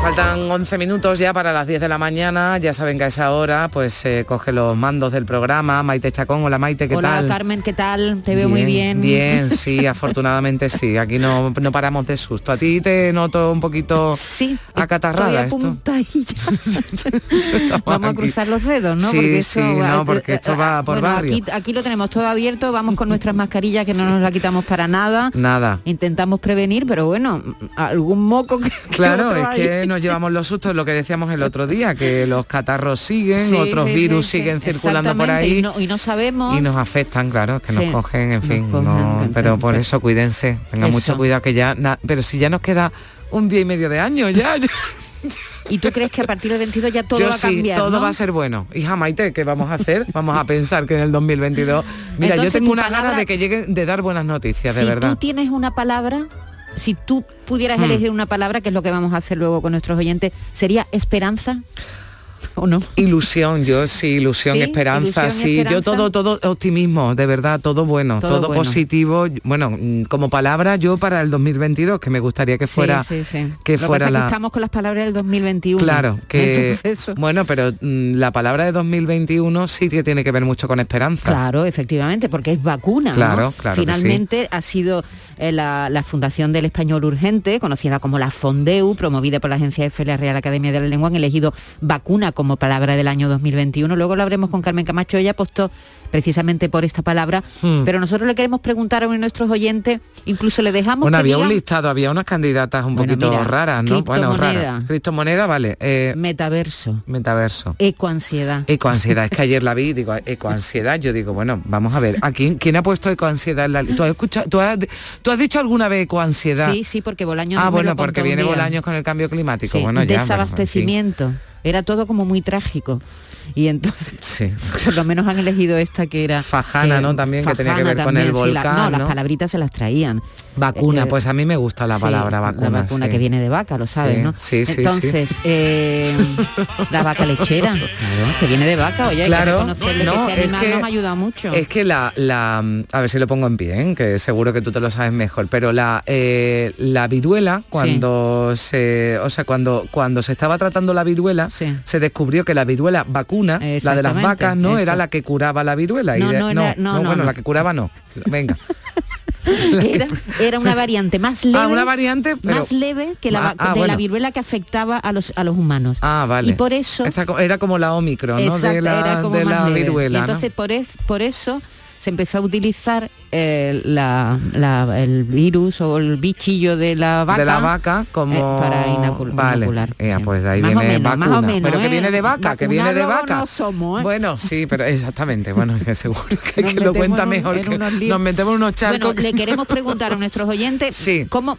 Bueno, faltan 11 minutos ya para las 10 de la mañana. Ya saben que a esa hora pues se coge los mandos del programa. Maite Chacón, hola Maite, ¿qué tal? Hola Carmen, ¿qué tal? Te veo muy bien. Bien, (laughs) sí, afortunadamente sí. Aquí no, no, paramos de susto. A ti te noto un poquito sí, acatarrada esto. (laughs) vamos a cruzar los dedos, ¿no? Sí, porque sí, no, porque esto va por barrio. Aquí, aquí lo tenemos todo abierto, vamos con nuestras mascarillas que no nos la quitamos para nada. Nada. Intentamos prevenir, pero bueno, algún moco que... Claro, es que nos llevamos los sustos, lo que decíamos el otro día, que los catarros siguen, otros virus siguen circulando por ahí. Y no, sabemos. Y nos afectan, claro, que nos cogen, en fin. pero por eso cuídense, tengan mucho cuidado que ya... pero si ya nos queda un día y medio de año ya. ¿Y tú crees que a partir del 22 ya todo va a cambiar? todo va a ser bueno. Hija Maite, ¿qué vamos a hacer? Vamos a pensar que en el 2022... Mira, yo tengo una gana de que llegue de dar buenas noticias, de verdad. Tú tienes una palabra, si tú pudieras hmm. elegir una palabra, que es lo que vamos a hacer luego con nuestros oyentes, ¿sería esperanza? ¿O no? Ilusión, yo sí, ilusión, esperanza, sí, yo todo, todo optimismo, de verdad, todo bueno, todo, positivo. Bueno, como palabra yo para el 2022, que me gustaría que fuera que fuera la... estamos con las palabras del 2021. Claro, que bueno, pero mm, la palabra de 2021 sí que tiene que ver mucho con esperanza. Claro, efectivamente, porque es vacuna. Claro, claro. Finalmente ha sido eh, la, Fundación del Español Urgente, conocida como la Fondeu, promovida por la agencia F, la Real Academia de la Lengua, han elegido vacuna como palabra del año 2021. Luego lo habremos con Carmen Camacho, ella apostó precisamente por esta palabra, hmm. pero nosotros le queremos preguntar a uno de nuestros oyentes, incluso le dejamos Bueno, había un listado, había unas candidatas un poquito raras, ¿no? Bueno, raras. Criptomoneda, vale. Eh, metaverso. Metaverso. Ecoansiedad. Ecoansiedad, es que ayer la vi, (laughs) digo, ecoansiedad, yo digo, bueno, vamos a ver, ¿a quién, quién ha puesto ecoansiedad en la ¿Tú has, escuchado, tú, has, tú has dicho alguna vez ecoansiedad? Sí, sí, porque Bolaños Ah, bueno, porque viene Bolaños con el cambio climático. Bueno, ya, Desabastecimiento. Era todo como muy trágico y entonces sí. (laughs) por lo menos han elegido esta que era Fajana, ¿no? También que tenía que ver con el volcán. no, las palabritas se las traían. Vacuna, eh, pues a mí me gusta la palabra vacuna. La vacuna que viene de vaca, lo sabes, ¿no? Sí, sí, Entonces, eh, la vaca lechera, (laughs) que viene de vaca, oye, claro, hay que no, que ese animal es que, nos ayuda mucho. Es que la, la, a ver si lo pongo en pie, ¿eh? que seguro que tú te lo sabes mejor, pero la, la viruela, cuando se, o sea, cuando, cuando se estaba tratando la viruela, se descubrió que la viruela vacuna, la de las vacas, no era la que curaba la viruela. No, no, no, bueno, la que curaba no. Venga. (laughs) Era, una variante más leve. Ah, una variante más leve que la, ah, de la viruela que afectaba a los, a los humanos. Ah, vale. Y por eso... era como la Omicron, ¿no? de la, de la viruela. entonces por, por eso se empezó a utilizar eh, el virus o el bichillo de la vaca, de la vaca como eh, para inocular. pues ahí viene vacuna. pero que viene de vaca, que viene de vaca. Bueno, sí, pero exactamente. Bueno, que seguro que, que lo cuenta mejor. Que nos metemos unos charcos. Bueno, le queremos preguntar a (laughs) nuestros oyentes sí. cómo,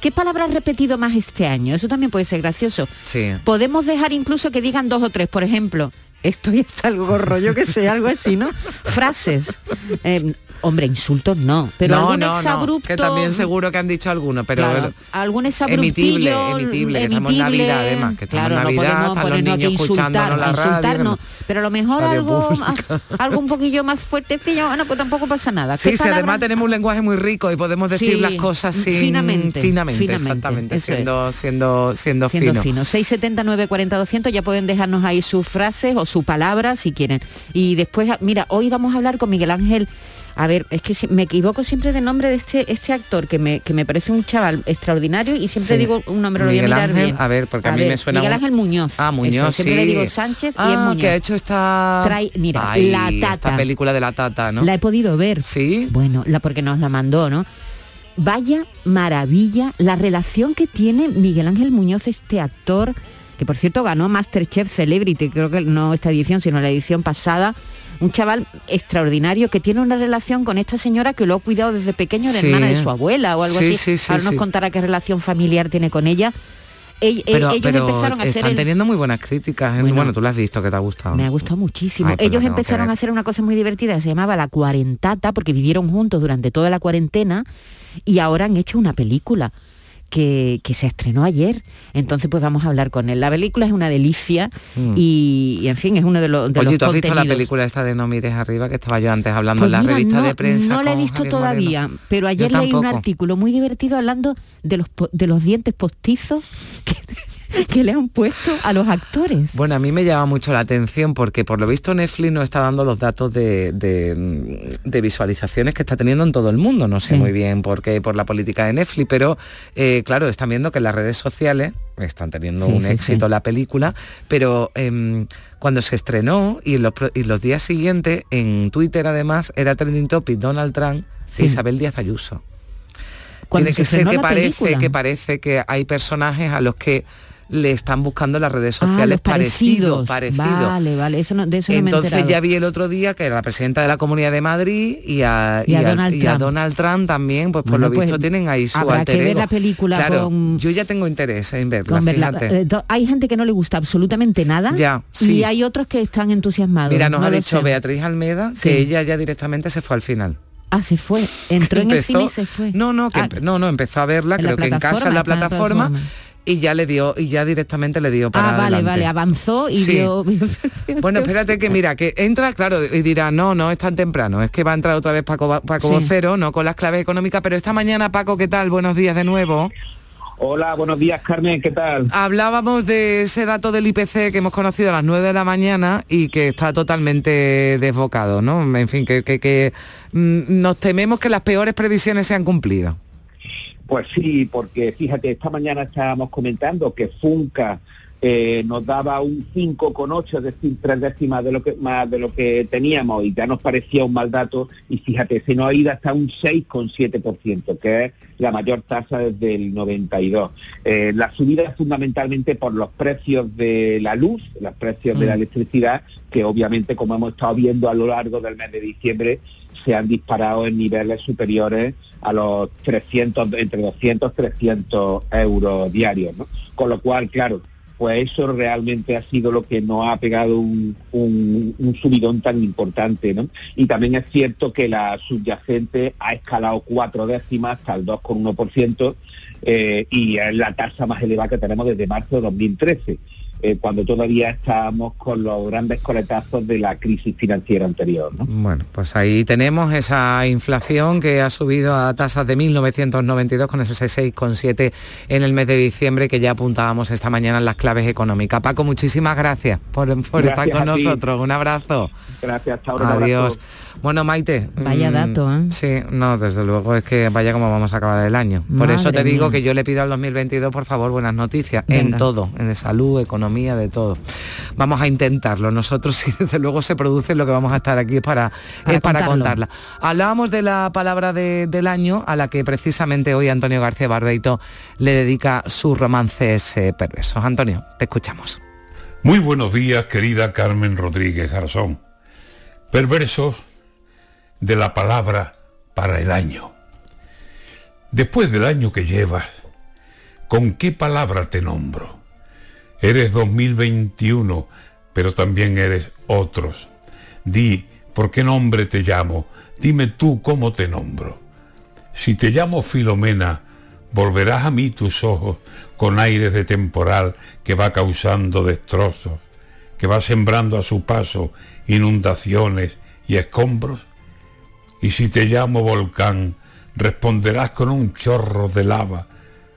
qué palabra has repetido más este año. Eso también puede ser gracioso. Sí. Podemos dejar incluso que digan dos o tres, por ejemplo estoy hasta el gorro, yo que sé, algo así, ¿no? Frases. (laughs) Eh, Hombre, insultos no, pero no, algún no, que también seguro que han dicho alguno, pero algún exabruptillo emitible, emitible, que estamos en Navidad además, que estamos claro, Navidad, no podemos ponernos que insultar, la insultar no, pero a lo mejor algo, (laughs) algo un poquillo más fuerte, bueno, pues tampoco pasa nada. Sí, sí, además tenemos un lenguaje muy rico y podemos decir las cosas sin, finamente, finamente, exactamente, siendo, siendo, siendo, siendo fino. 679 40 200 ya pueden dejarnos ahí sus frases o su palabra si quieren. Y después, mira, hoy vamos a hablar con Miguel Ángel a ver, es que me equivoco siempre de nombre de este, este actor, que me, que me parece un chaval extraordinario y siempre digo un nombre, lo voy a mirar bien. A ver, porque a, mí me suena... Miguel Ángel Muñoz. Ah, Muñoz, Siempre le digo Sánchez y es ah, Muñoz. que ha hecho esta... mira, La Tata. Esta película de La Tata, ¿no? La he podido ver. ¿Sí? Bueno, la porque nos la mandó, ¿no? Vaya maravilla la relación que tiene Miguel Ángel Muñoz, este actor que por cierto ganó Masterchef Celebrity, creo que no esta edición, sino la edición pasada, un chaval extraordinario que tiene una relación con esta señora que lo ha cuidado desde pequeño, la hermana de su abuela o algo así. Ahora nos contará qué relación familiar tiene con ella. pero, ellos empezaron a están teniendo muy buenas críticas. Bueno, tú lo has visto, que te ha gustado. Me ha gustado muchísimo. Pues ellos empezaron a hacer una cosa muy divertida, se llamaba La Cuarentata, porque vivieron juntos durante toda la cuarentena y ahora han hecho una película que, se estrenó ayer. Entonces, pues vamos a hablar con él. La película es una delicia mm. y, en fin, es uno de, los de Oye, ¿tú has visto la película esta de No mires arriba que estaba yo antes hablando en la pues revista de prensa? No la he visto todavía, pero ayer leí un artículo muy divertido hablando de los, de los dientes postizos que (laughs) le han puesto a los actores. Bueno, a mí me llama mucho la atención porque por lo visto Netflix no está dando los datos de, visualizaciones que está teniendo en todo el mundo. No sé muy bien por qué, por la política de Netflix, pero eh, claro, están viendo que en las redes sociales están teniendo un éxito la película, pero em, cuando se estrenó y los, los días siguientes en Twitter además era trending topic Donald Trump e Isabel Díaz Ayuso. Tiene que ser que parece, que parece que hay personajes a los que le están buscando las redes ah, sociales parecidos, parecidos. Vale, vale, eso no, de eso Entonces ya vi el otro día que la presidenta de la Comunidad de Madrid y a, Donald, Trump. también, pues por lo visto pues, tienen ahí su habrá que ver la película claro, yo ya tengo interés en verla, eh, hay gente que no le gusta absolutamente nada ya, y hay otros que están entusiasmados. Mira, nos ha dicho Beatriz Almeda que ella ya directamente se fue al final. Ah, se fue. (laughs) Entró en el cine y se fue. No, no, que, ah, no, no, empezó a verla, creo que en casa en la plataforma y ya le dio y ya directamente le dio para ah vale vale avanzó y dio (laughs) bueno espérate que mira que entra claro y dirá no no es tan temprano es que va a entrar otra vez Paco Paco Vocero no con las claves económicas pero esta mañana Paco qué tal buenos días de nuevo Hola, buenos días Carmen, ¿qué tal? Hablábamos de ese dato del IPC que hemos conocido a las 9 de la mañana y que está totalmente desbocado, ¿no? En fin, que, que, que mm, nos tememos que las peores previsiones se han cumplido. Pues sí, porque fíjate, esta mañana estábamos comentando que Funca eh, nos daba un 5,8, es decir, tres décimas de lo que, más de lo que teníamos y ya nos parecía un mal dato y fíjate, se nos ha ido hasta un 6,7%, que es la mayor tasa desde el 92. Eh, la subida es fundamentalmente por los precios de la luz, los precios de la mm. electricidad, que obviamente, como hemos estado viendo a lo largo del mes de diciembre, se han disparado en niveles superiores a los 300, entre 200 300 euros diarios. Con lo cual, claro, pues eso realmente ha sido lo que nos ha pegado un, subidón tan importante. Y también es cierto que la subyacente ha escalado cuatro décimas hasta el 2,1% eh, y es la tasa más elevada que tenemos desde marzo de 2013. Eh, cuando todavía estábamos con los grandes coletazos de la crisis financiera anterior. Bueno, pues ahí tenemos esa inflación que ha subido a tasas de 1992 con ese 6,7 en el mes de diciembre que ya apuntábamos esta mañana en las claves económicas. Paco, muchísimas gracias por, estar con nosotros. Un abrazo. Gracias, hasta ahora. Adiós. Bueno, Maite. Vaya mm, dato, ¿eh? Sí, no, desde luego es que vaya como vamos a acabar el año. Por eso te digo que yo le pido al 2022, por favor, buenas noticias. En todo, en salud, economía, de todo. Vamos a intentarlo. Nosotros, (laughs) si desde luego se produce, lo que vamos a estar aquí es para, para, contarla. Hablábamos de la palabra del año, a la que precisamente hoy Antonio García Barbeito le dedica sus romances eh, perversos. Antonio, te escuchamos. Muy buenos días, querida Carmen Rodríguez Garzón. Perversos de la palabra para el año. Después del año que llevas, ¿con qué palabra te nombro? Eres 2021, pero también eres otros. Di, ¿por qué nombre te llamo? Dime tú cómo te nombro. Si te llamo Filomena, volverás a mí tus ojos con aires de temporal que va causando destrozos, que va sembrando a su paso inundaciones y escombros. Y si te llamo volcán, responderás con un chorro de lava,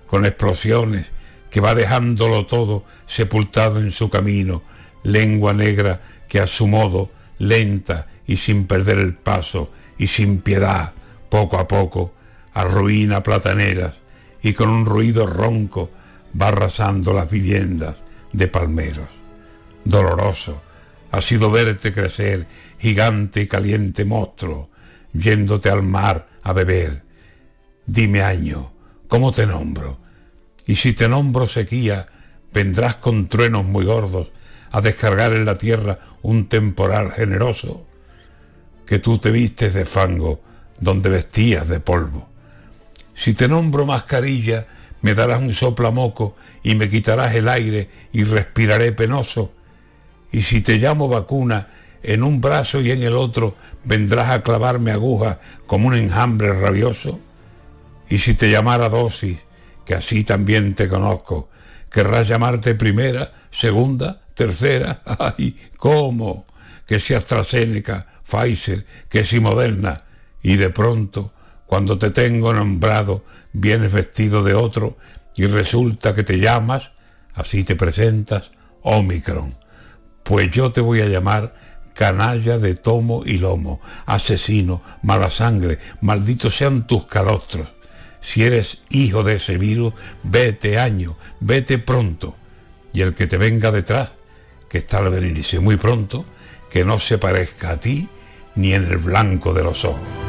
con explosiones que va dejándolo todo sepultado en su camino, lengua negra que a su modo, lenta y sin perder el paso y sin piedad, poco a poco, arruina plataneras y con un ruido ronco va arrasando las viviendas de palmeros. Doloroso ha sido verte crecer, gigante y caliente monstruo, yéndote al mar a beber. Dime año, ¿cómo te nombro? Y si te nombro sequía, vendrás con truenos muy gordos a descargar en la tierra un temporal generoso, que tú te vistes de fango donde vestías de polvo. Si te nombro mascarilla, me darás un soplamoco y me quitarás el aire y respiraré penoso. Y si te llamo vacuna, en un brazo y en el otro vendrás a clavarme aguja como un enjambre rabioso. Y si te llamara dosis, que así también te conozco, querrás llamarte primera, segunda, tercera. (laughs) ¡Ay, cómo! Que si AstraZeneca, Pfizer, que si Moderna. Y de pronto, cuando te tengo nombrado, vienes vestido de otro y resulta que te llamas, así te presentas, Omicron. Pues yo te voy a llamar canalla de tomo y lomo, asesino, mala sangre, malditos sean tus calostros. Si eres hijo de ese virus, vete año, vete pronto. Y el que te venga detrás, que está al venirse muy pronto, que no se parezca a ti ni en el blanco de los ojos.